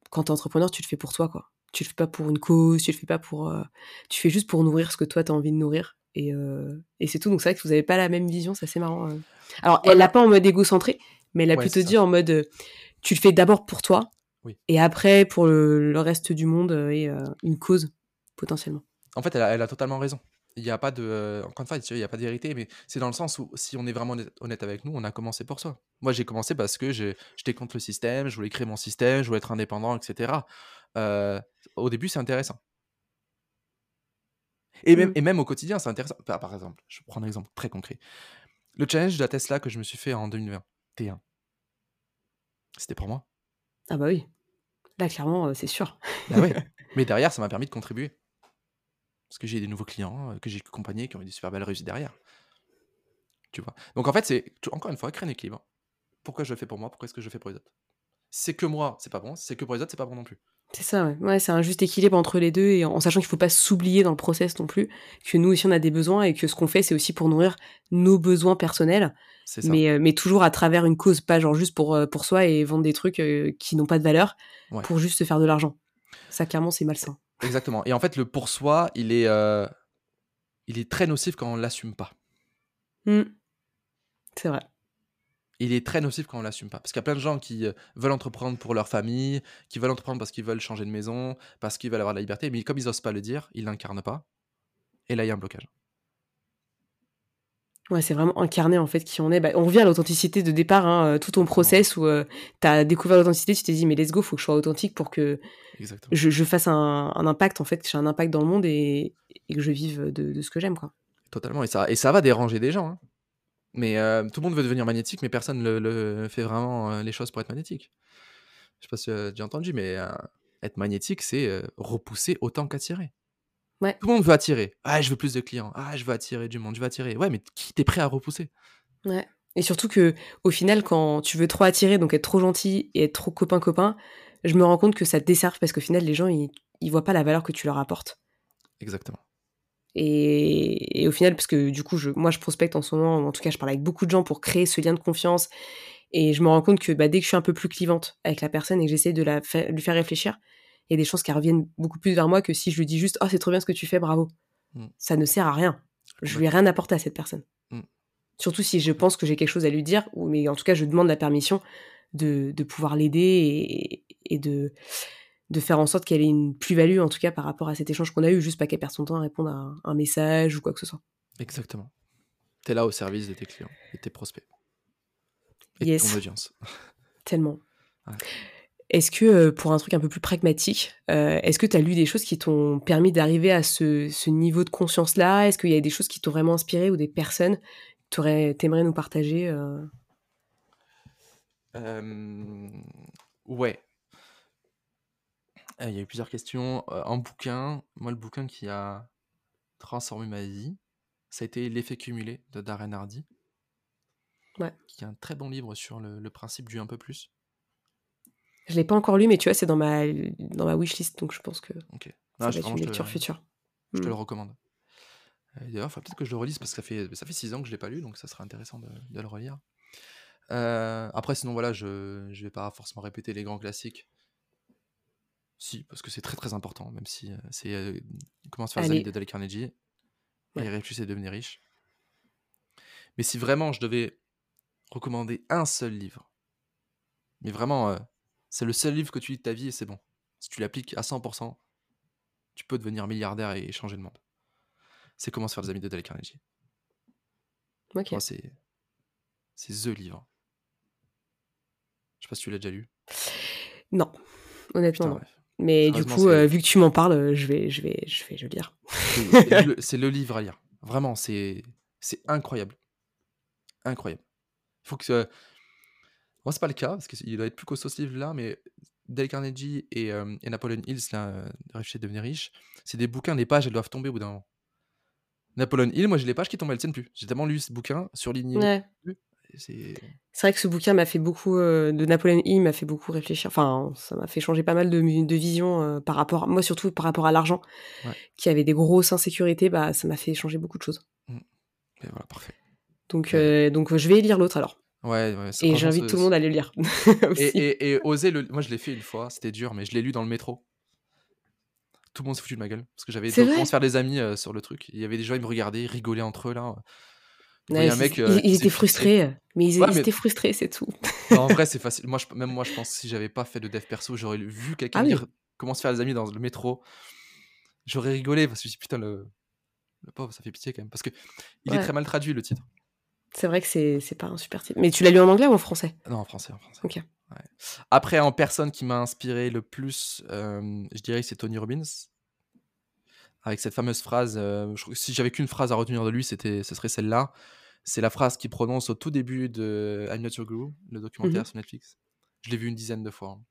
quand t'es entrepreneur, tu le fais pour toi, quoi. Tu le fais pas pour une cause, tu le fais pas pour. euh, tu fais juste pour nourrir ce que toi t'as envie de nourrir. Et, euh, et c'est tout. Donc c'est vrai que vous avez pas la même vision, c'est assez marrant. euh. Alors, elle l'a pas en mode égocentré, mais elle a Ouais, plutôt c'est ça. dit en mode euh, tu le fais d'abord pour toi, Oui. et après pour le, le reste du monde euh, et une cause, potentiellement. En fait, elle a, elle a totalement raison. Il n'y a pas de. euh, encore une fois, il n'y a pas de vérité, mais c'est dans le sens où si on est vraiment honnête- avec nous, on a commencé pour soi. Moi, j'ai commencé parce que j'étais contre le système, je voulais créer mon système, je voulais être indépendant, etc. Euh, au début, c'est intéressant. Et même, Mm. et même au quotidien, c'est intéressant. Par, exemple, je prends un exemple très concret. Le challenge de la Tesla que je me suis fait en 2021, c'était pour moi. Ah bah oui. Là, clairement, euh, c'est sûr. Bah ouais. Mais derrière, ça m'a permis de contribuer. Parce que j'ai des nouveaux clients euh, que j'ai accompagnés qui ont eu des super belles réussites derrière. Tu vois. Donc en fait, c'est encore une fois créer un équilibre. Pourquoi je le fais pour moi? Pourquoi est-ce que je le fais pour les autres? C'est que moi, c'est pas bon. C'est que pour les autres, c'est pas bon non plus. C'est ça, ouais. Ouais, c'est un juste équilibre entre les deux et en, en sachant qu'il faut pas s'oublier dans le process non plus, que nous aussi on a des besoins et que ce qu'on fait c'est aussi pour nourrir nos besoins personnels, C'est ça. mais, euh, mais toujours à travers une cause, pas genre juste pour, euh, pour soi et vendre des trucs euh, qui n'ont pas de valeur Ouais. pour juste se faire de l'argent. Ça clairement c'est malsain. Exactement. Et en fait, le pour soi, il est, euh, il est très nocif quand on l'assume pas. Hmm. C'est vrai. Il est très nocif quand on l'assume pas. Parce qu'il y a plein de gens qui euh, veulent entreprendre pour leur famille, qui veulent entreprendre parce qu'ils veulent changer de maison, parce qu'ils veulent avoir de la liberté, mais comme ils osent pas le dire, ils l'incarnent pas. Et là, il y a un blocage. Ouais, c'est vraiment incarner en fait qui on est. Bah, on revient à l'authenticité de départ, hein, euh, tout ton process où euh, t'as découvert l'authenticité, tu t'es dit mais let's go, faut que je sois authentique pour que je, je fasse un, un impact en fait, que j'ai un impact dans le monde et, et que je vive de, de ce que j'aime quoi. Totalement. Et ça, et ça va déranger des gens. hein. Mais euh, tout le monde veut devenir magnétique, mais personne ne le, le fait vraiment euh, les choses pour être magnétique. Je sais pas si tu as déjà entendu, mais euh, être magnétique, c'est euh, repousser autant qu'attirer. Ouais. Tout le monde veut attirer. Ah, je veux plus de clients. Ah, je veux attirer du monde. Je veux attirer. Ouais, mais qui t'es prêt à repousser? Ouais. Et surtout que au final, quand tu veux trop attirer, donc être trop gentil et être trop copain-copain, je me rends compte que ça te dessert parce qu'au final, les gens, ils, ils voient pas la valeur que tu leur apportes. Exactement. Et, et au final, parce que du coup, je, moi, je prospecte en ce moment, en tout cas, je parle avec beaucoup de gens pour créer ce lien de confiance. Et je me rends compte que bah, dès que je suis un peu plus clivante avec la personne et que j'essaie de la fa- lui faire réfléchir, il y a des chances qu'elle revienne beaucoup plus vers moi que si je lui dis juste Oh, c'est trop bien ce que tu fais, bravo. Mm. Ça ne sert à rien. Je lui ai rien apporté à cette personne. Mm. Surtout si je pense que j'ai quelque chose à lui dire, ou mais en tout cas, je demande la permission de, de pouvoir l'aider et, et de, de faire en sorte qu'elle ait une plus-value, en tout cas par rapport à cet échange qu'on a eu, juste pas qu'elle perde son temps à répondre à un, un message ou quoi que ce soit. Exactement. Tu es là au service de tes clients et de tes prospects. Et de ton audience. Tellement. Ouais. Est-ce que, euh, pour un truc un peu plus pragmatique, euh, est-ce que tu as lu des choses qui t'ont permis d'arriver à ce, ce niveau de conscience-là? Est-ce qu'il y a des choses qui t'ont vraiment inspiré ou des personnes que t'aimerais nous partager euh? Euh, ouais. Euh, Il y a eu plusieurs questions. Euh, en bouquin, moi, le bouquin qui a transformé ma vie, ça a été L'effet cumulé de Darren Hardy. Ouais. Qui est un très bon livre sur le, le principe du un peu plus. Je l'ai pas encore lu, mais tu vois, c'est dans ma, dans ma wishlist, donc je pense que Ok. ça Non, va je, être vraiment, une je te, lecture future. je te Mm. le recommande. Euh, D'ailleurs, il faut peut-être que je le relise parce que ça fait, ça fait six ans que je l'ai pas lu, donc ça sera intéressant de, de le relire. Euh, après, sinon, voilà, je je vais pas forcément répéter les grands classiques. Si, parce que c'est très très important, même si euh, c'est euh, Comment se faire des amis de Dale Carnegie Ouais. et Réfléchissez et devenez riche. Mais si vraiment je devais recommander un seul livre, mais vraiment, euh, c'est le seul livre que tu lis de ta vie et c'est bon. Si tu l'appliques à 100%, tu peux devenir milliardaire et changer le monde. C'est Comment se faire des amis de Dale Carnegie. Ok. Moi, c'est c'est the livre. Je sais pas si tu l'as déjà lu. Non, honnêtement, Putain, non. bref. Mais du coup, euh, vu que tu m'en parles, euh, je vais, je vais, je vais, je vais lire. C'est le, livre à lire. Vraiment, c'est c'est incroyable. Incroyable. Il faut que. euh, Moi, c'est pas le cas, parce qu'il doit être plus costaud ce livre-là, mais Dale Carnegie et, euh, et Napoleon Hills, là, euh, de et devenir riche, c'est des bouquins, les pages, elles doivent tomber au bout d'un moment. Napoleon Hill, moi, j'ai les pages qui tombaient, elles tiennent plus. J'ai tellement lu ce bouquin, surligné. Ouais. C'est. Vrai que ce bouquin m'a fait beaucoup euh, de Napoléon Hill m'a fait beaucoup réfléchir. Enfin, ça m'a fait changer pas mal de, de vision euh, par rapport, moi surtout par rapport à l'argent, Ouais. qui avait des grosses insécurités. Bah, ça m'a fait changer beaucoup de choses. Et voilà, parfait. Donc, Ouais. euh, donc je vais lire l'autre alors. Ouais, ouais. Et j'invite tout le monde à le lire. Et, et, et oser le. Moi, je l'ai fait une fois, c'était dur, mais je l'ai lu dans le métro. Tout le monde s'est foutu de ma gueule. Parce que j'avais commencé à faire des amis euh, sur le truc. Il y avait des gens, ils me regardaient, ils rigolaient entre eux là. Il un mec. ils, euh, frustrés, mais ils, Ouais, mais- étaient frustrés, c'est tout. Non, en vrai, c'est facile. Moi, je- même moi, je pense que si j'avais pas fait de dev perso, j'aurais vu quelqu'un Ah oui. dire comment se faire des amis dans le métro. J'aurais rigolé parce que je me suis dit, putain, le, le pauvre, ça fait pitié quand même. Parce que il est Ouais. très mal traduit le titre. C'est vrai que c'est pas un super titre. Mais tu l'as lu en anglais ou en français? Non, en français, en français. Ouais. Après, en personne qui m'a inspiré le plus, euh, je dirais que c'est Tony Robbins. Avec cette fameuse phrase, euh, je si j'avais qu'une phrase à retenir de lui, c'était, ce serait celle-là. C'est la phrase qu'il prononce au tout début de I'm Not Your Guru, le documentaire Mhm. sur Netflix. Je l'ai vu une dizaine de fois. hein.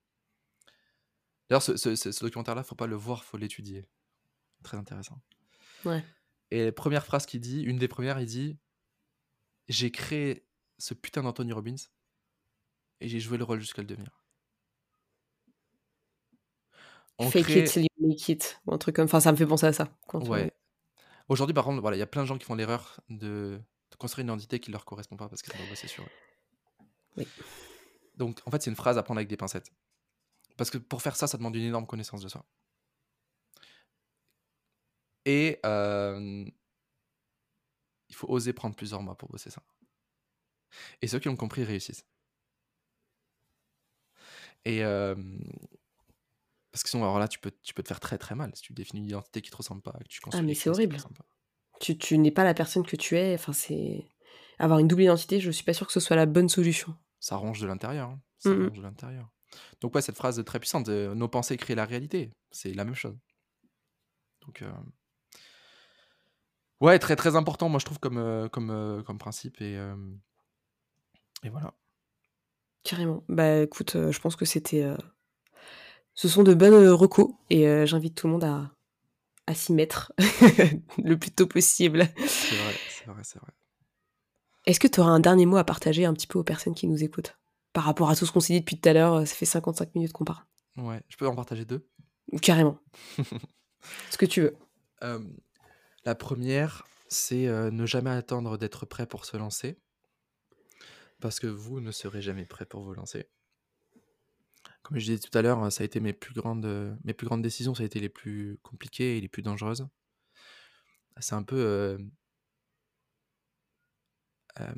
D'ailleurs, ce, ce- ce- documentaire-là, faut pas le voir, faut l'étudier. Très intéressant. Ouais. Et la première phrase qu'il dit, une des premières, il dit J'ai créé ce putain d'Anthony Robbins et j'ai joué le rôle jusqu'à le devenir. On Fake crée- it till you make it. Ou un truc comme. Enfin, ça me fait penser à ça. Quand on- Ouais. Aujourd'hui, par contre, voilà, il y a plein de gens qui font l'erreur de, de construire une identité qui leur correspond pas parce qu'ils ont bossé sur eux. Oui. Donc, en fait, c'est une phrase à prendre avec des pincettes. Parce que pour faire ça, ça demande une énorme connaissance de soi. Et euh, il faut oser prendre plusieurs mois pour bosser ça. Et ceux qui l'ont compris réussissent. Et euh, parce que sinon, alors là, tu peux, tu peux te faire très très mal si tu définis une identité qui te ressemble pas, que tu construis Ah, mais c'est te horrible. pas. Tu, tu n'es pas la personne que tu es. Enfin, c'est. Avoir une double identité, je suis pas sûre que ce soit la bonne solution. ça ronge de l'intérieur. hein. Ça ronge de l'intérieur. Donc ouais, cette phrase très puissante, de, nos pensées créent la réalité, c'est la même chose. Donc euh, ouais, très très important, moi je trouve comme euh, comme euh, comme principe et euh, et voilà. Carrément. Bah écoute, euh, je pense que c'était. euh, Ce sont de bonnes euh, recos et euh, j'invite tout le monde à, à s'y mettre le plus tôt possible. C'est vrai, c'est vrai, c'est vrai. Est-ce que tu auras un dernier mot à partager un petit peu aux personnes qui nous écoutent Par rapport à tout ce qu'on s'est dit depuis tout à l'heure, euh, ça fait 55 minutes qu'on parle? Ouais, je peux en partager deux? Carrément. Ce que tu veux. Euh, la première, c'est euh, ne jamais attendre d'être prêt pour se lancer, parce que vous ne serez jamais prêt pour vous lancer. Comme je disais tout à l'heure, ça a été mes plus grandes, euh, mes plus grandes décisions, ça a été les plus compliquées et les plus dangereuses. C'est un peu euh, euh,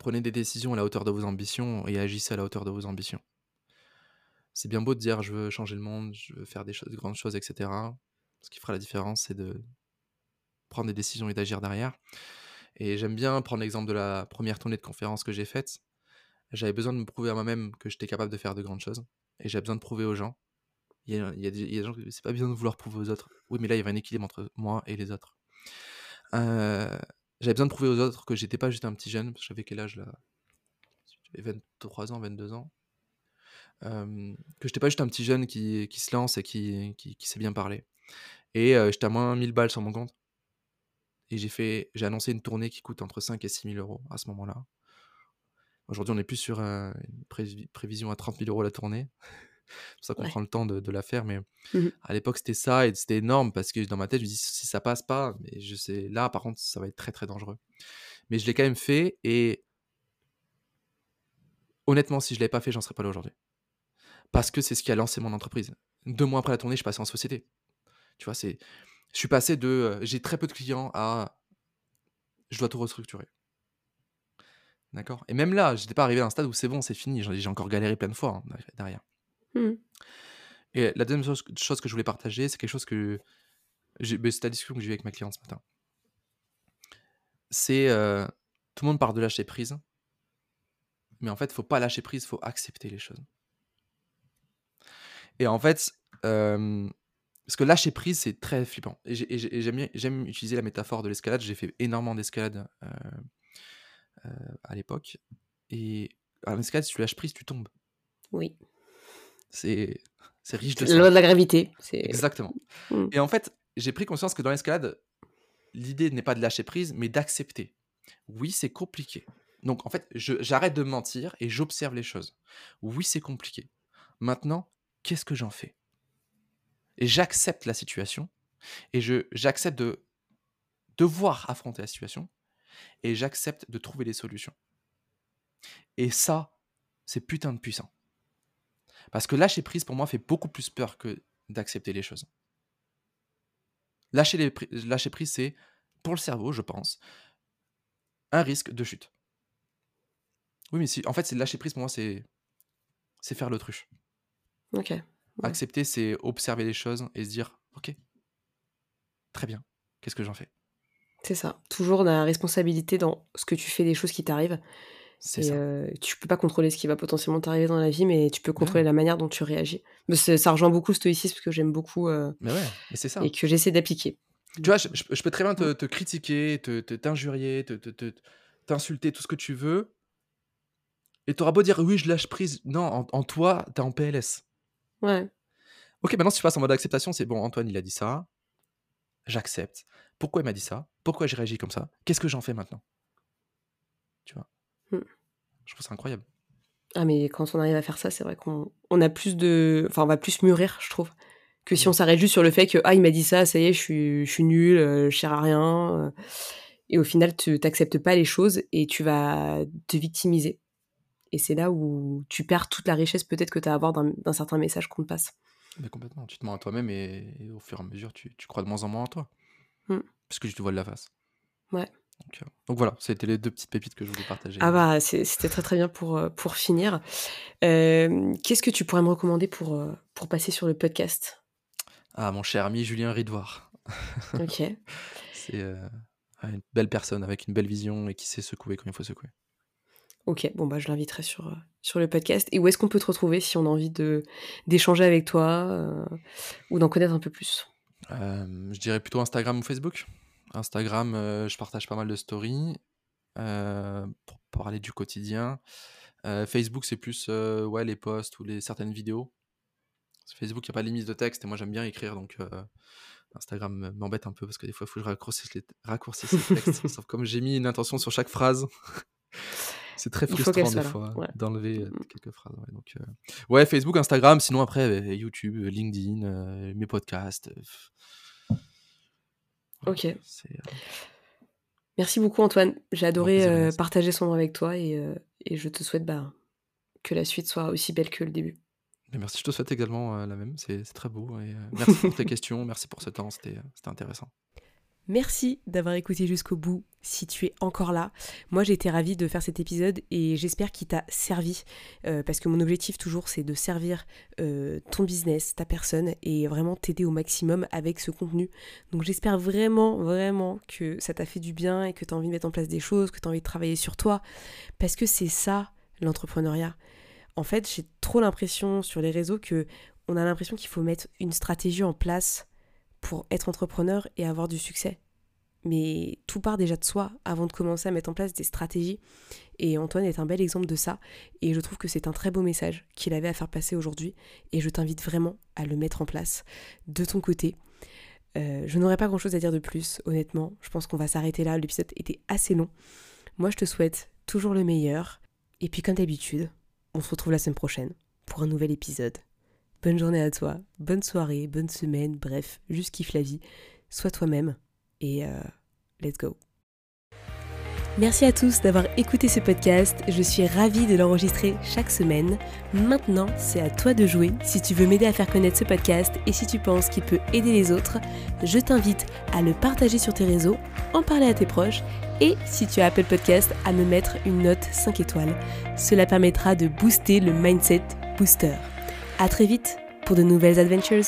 prenez des décisions à la hauteur de vos ambitions et agissez à la hauteur de vos ambitions. C'est bien beau de dire je veux changer le monde, je veux faire des, choses, de grandes choses, etc. Ce qui fera la différence, c'est de prendre des décisions et d'agir derrière. Et j'aime bien prendre l'exemple de la première tournée de conférence que j'ai faite. J'avais besoin de me prouver à moi-même que j'étais capable de faire de grandes choses. Et j'avais besoin de prouver aux gens. Il y a, des, gens qui c'est pas besoin de vouloir prouver aux autres. Oui, mais là, il y avait un équilibre entre moi et les autres. Euh, j'avais besoin de prouver aux autres que j'étais pas juste un petit jeune. Parce que j'avais quel âge là? J'avais 23 ans, 22 ans. Euh, que j'étais pas juste un petit jeune qui, se lance et qui, sait bien parler. Et euh, j'étais à moins 1000 balles sur mon compte. Et j'ai j'ai annoncé une tournée qui coûte entre 5 et 6 000 euros à ce moment-là. Aujourd'hui, on est plus sur euh, une prévi- prévision à 30 000 euros la tournée. C'est pour ça qu'on Ouais. prend le temps de, de la faire. Mais Mhm. à l'époque, c'était ça et c'était énorme parce que dans ma tête, je me dis si ça passe pas, mais je sais, là, par contre, ça va être très très dangereux. Mais je l'ai quand même fait et honnêtement, si je l'avais pas fait, j'en serais pas là aujourd'hui. Parce que c'est ce qui a lancé mon entreprise. Deux mois après la tournée, je suis passé en société. Tu vois, c'est, je suis passé de euh, j'ai très peu de clients à je dois tout restructurer. D'accord Et même là, j'étais pas arrivé à un stade où c'est bon, c'est fini. J'ai encore galéré plein de fois hein, derrière. Mhm. Et la deuxième chose, que je voulais partager, c'est quelque chose que. ben, C'est la discussion que j'ai eue avec ma cliente ce matin. C'est. euh, tout le monde part de lâcher prise. Mais en fait, faut pas lâcher prise, faut accepter les choses. Et en fait, euh, parce que lâcher prise, c'est très flippant. Et j'aime utiliser la métaphore de l'escalade. J'ai fait énormément d'escalade euh, euh, à l'époque. Et en escalade, si tu lâches prise, tu tombes. Oui. C'est riche de C'est ça. la loi de la gravité. Exactement. Mm. Et en fait, j'ai pris conscience que dans l'escalade, l'idée n'est pas de lâcher prise, mais d'accepter. Oui, c'est compliqué. Donc, en fait, j'arrête de mentir et j'observe les choses. Oui, c'est compliqué. Maintenant, qu'est-ce que j'en fais? Et j'accepte la situation et j'accepte de devoir affronter la situation et j'accepte de trouver des solutions. Et ça, c'est putain de puissant. Parce que lâcher prise, pour moi, fait beaucoup plus peur que d'accepter les choses. Lâcher, lâcher prise, c'est, pour le cerveau, je pense, un risque de chute. Oui, mais si, en fait, c'est lâcher prise, pour moi, c'est, c'est faire l'autruche. Ok. Accepter, c'est observer les choses et se dire, ok, très bien, qu'est-ce que j'en fais? C'est ça. Toujours la responsabilité dans ce que tu fais des choses qui t'arrivent. C'est ça. Euh, tu peux pas contrôler ce qui va potentiellement t'arriver dans la vie, mais tu peux contrôler la manière dont tu réagis. Mais ça rejoint beaucoup le stoïcisme que j'aime beaucoup. Euh, mais ouais, mais c'est ça. Et que j'essaie d'appliquer. Tu vois, je, peux très bien te, te critiquer, te, t'injurier, te, t'insulter, tout ce que tu veux. Et t'auras beau dire oui, je lâche prise. Non, en, en toi, t'es en PLS. Ouais. Ok, maintenant, si tu passes en mode acceptation, c'est bon, Antoine, il a dit ça. J'accepte. Pourquoi il m'a dit ça? Pourquoi j'ai réagi comme ça? Qu'est-ce que j'en fais maintenant? Tu vois? Mmh. Je trouve ça incroyable. Ah, mais quand on arrive à faire ça, c'est vrai qu'on on a plus de. Enfin, on va plus mûrir, je trouve. Que si on s'arrête juste sur le fait que, ah, il m'a dit ça, ça y est, je suis, je suis nul, euh, je sers à rien. Euh. et au final, tu n'acceptes pas les choses et tu vas te victimiser. Et c'est là où tu perds toute la richesse peut-être que tu as à avoir d'un certain message qu'on te passe. Mais complètement, tu te mens à toi-même et, au fur et à mesure, tu, tu, crois de moins en moins en toi. Mmh. Parce que tu te vois de la face. Ouais. Donc, euh, voilà, c'était les deux petites pépites que je voulais partager. Ah bah, c'était très très bien pour, euh, pour finir. Euh, qu'est-ce que tu pourrais me recommander pour, pour passer sur le podcast? Ah, mon cher ami Julien Ridoir. Ok. C'est une belle personne avec une belle vision et qui sait secouer quand il faut secouer. Ok, bon bah je l'inviterai sur, sur le podcast. Et où est-ce qu'on peut te retrouver si on a envie de d'échanger avec toi ou d'en connaître un peu plus? Je dirais plutôt Instagram ou Facebook. Instagram, euh, je partage pas mal de stories euh, pour parler du quotidien. Euh, Facebook, c'est plus ouais, les posts ou les, certaines vidéos. Facebook, il n'y a pas de limite de texte et moi j'aime bien écrire donc Instagram m'embête un peu parce que des fois il faut que je raccourcisse les, raccourcisse les textes. Sauf comme j'ai mis une intention sur chaque phrase. C'est très frustrant des fois d'enlever mmh. quelques phrases. Ouais, donc, ouais, Facebook, Instagram, sinon après YouTube, LinkedIn, mes podcasts. Ok. Euh, Merci beaucoup Antoine. J'ai adoré euh, partager son nom avec toi et, euh, et je te souhaite bah, que la suite soit aussi belle que le début. merci, je te souhaite également la même. C'est très beau. Et, merci pour tes questions, merci pour ce temps, c'était intéressant. Merci d'avoir écouté jusqu'au bout si tu es encore là. Moi j'ai été ravie de faire cet épisode et j'espère qu'il t'a servi euh, parce que mon objectif toujours c'est de servir euh, ton business, ta personne et vraiment t'aider au maximum avec ce contenu. Donc j'espère vraiment vraiment que ça t'a fait du bien et que tu as envie de mettre en place des choses, que tu as envie de travailler sur toi parce que c'est ça l'entrepreneuriat. En fait j'ai trop l'impression sur les réseaux que on a l'impression qu'il faut mettre une stratégie en place pour être entrepreneur et avoir du succès. Mais tout part déjà de soi avant de commencer à mettre en place des stratégies. Et Antoine est un bel exemple de ça. Et je trouve que c'est un très beau message qu'il avait à faire passer aujourd'hui. Et je t'invite vraiment à le mettre en place de ton côté. Euh, je n'aurais pas grand chose à dire de plus, honnêtement. Je pense qu'on va s'arrêter là. L'épisode était assez long. Moi, je te souhaite toujours le meilleur. Et puis, comme d'habitude, on se retrouve la semaine prochaine pour un nouvel épisode. Bonne journée à toi, bonne soirée, bonne semaine, bref, juste kiffe la vie, sois toi-même et euh, let's go. Merci à tous d'avoir écouté ce podcast, je suis ravie de l'enregistrer chaque semaine. Maintenant, c'est à toi de jouer. Si tu veux m'aider à faire connaître ce podcast et si tu penses qu'il peut aider les autres, je t'invite à le partager sur tes réseaux, en parler à tes proches et si tu as Apple Podcast, à me mettre une note 5 étoiles. Cela permettra de booster le mindset booster. À très vite pour de nouvelles adventures.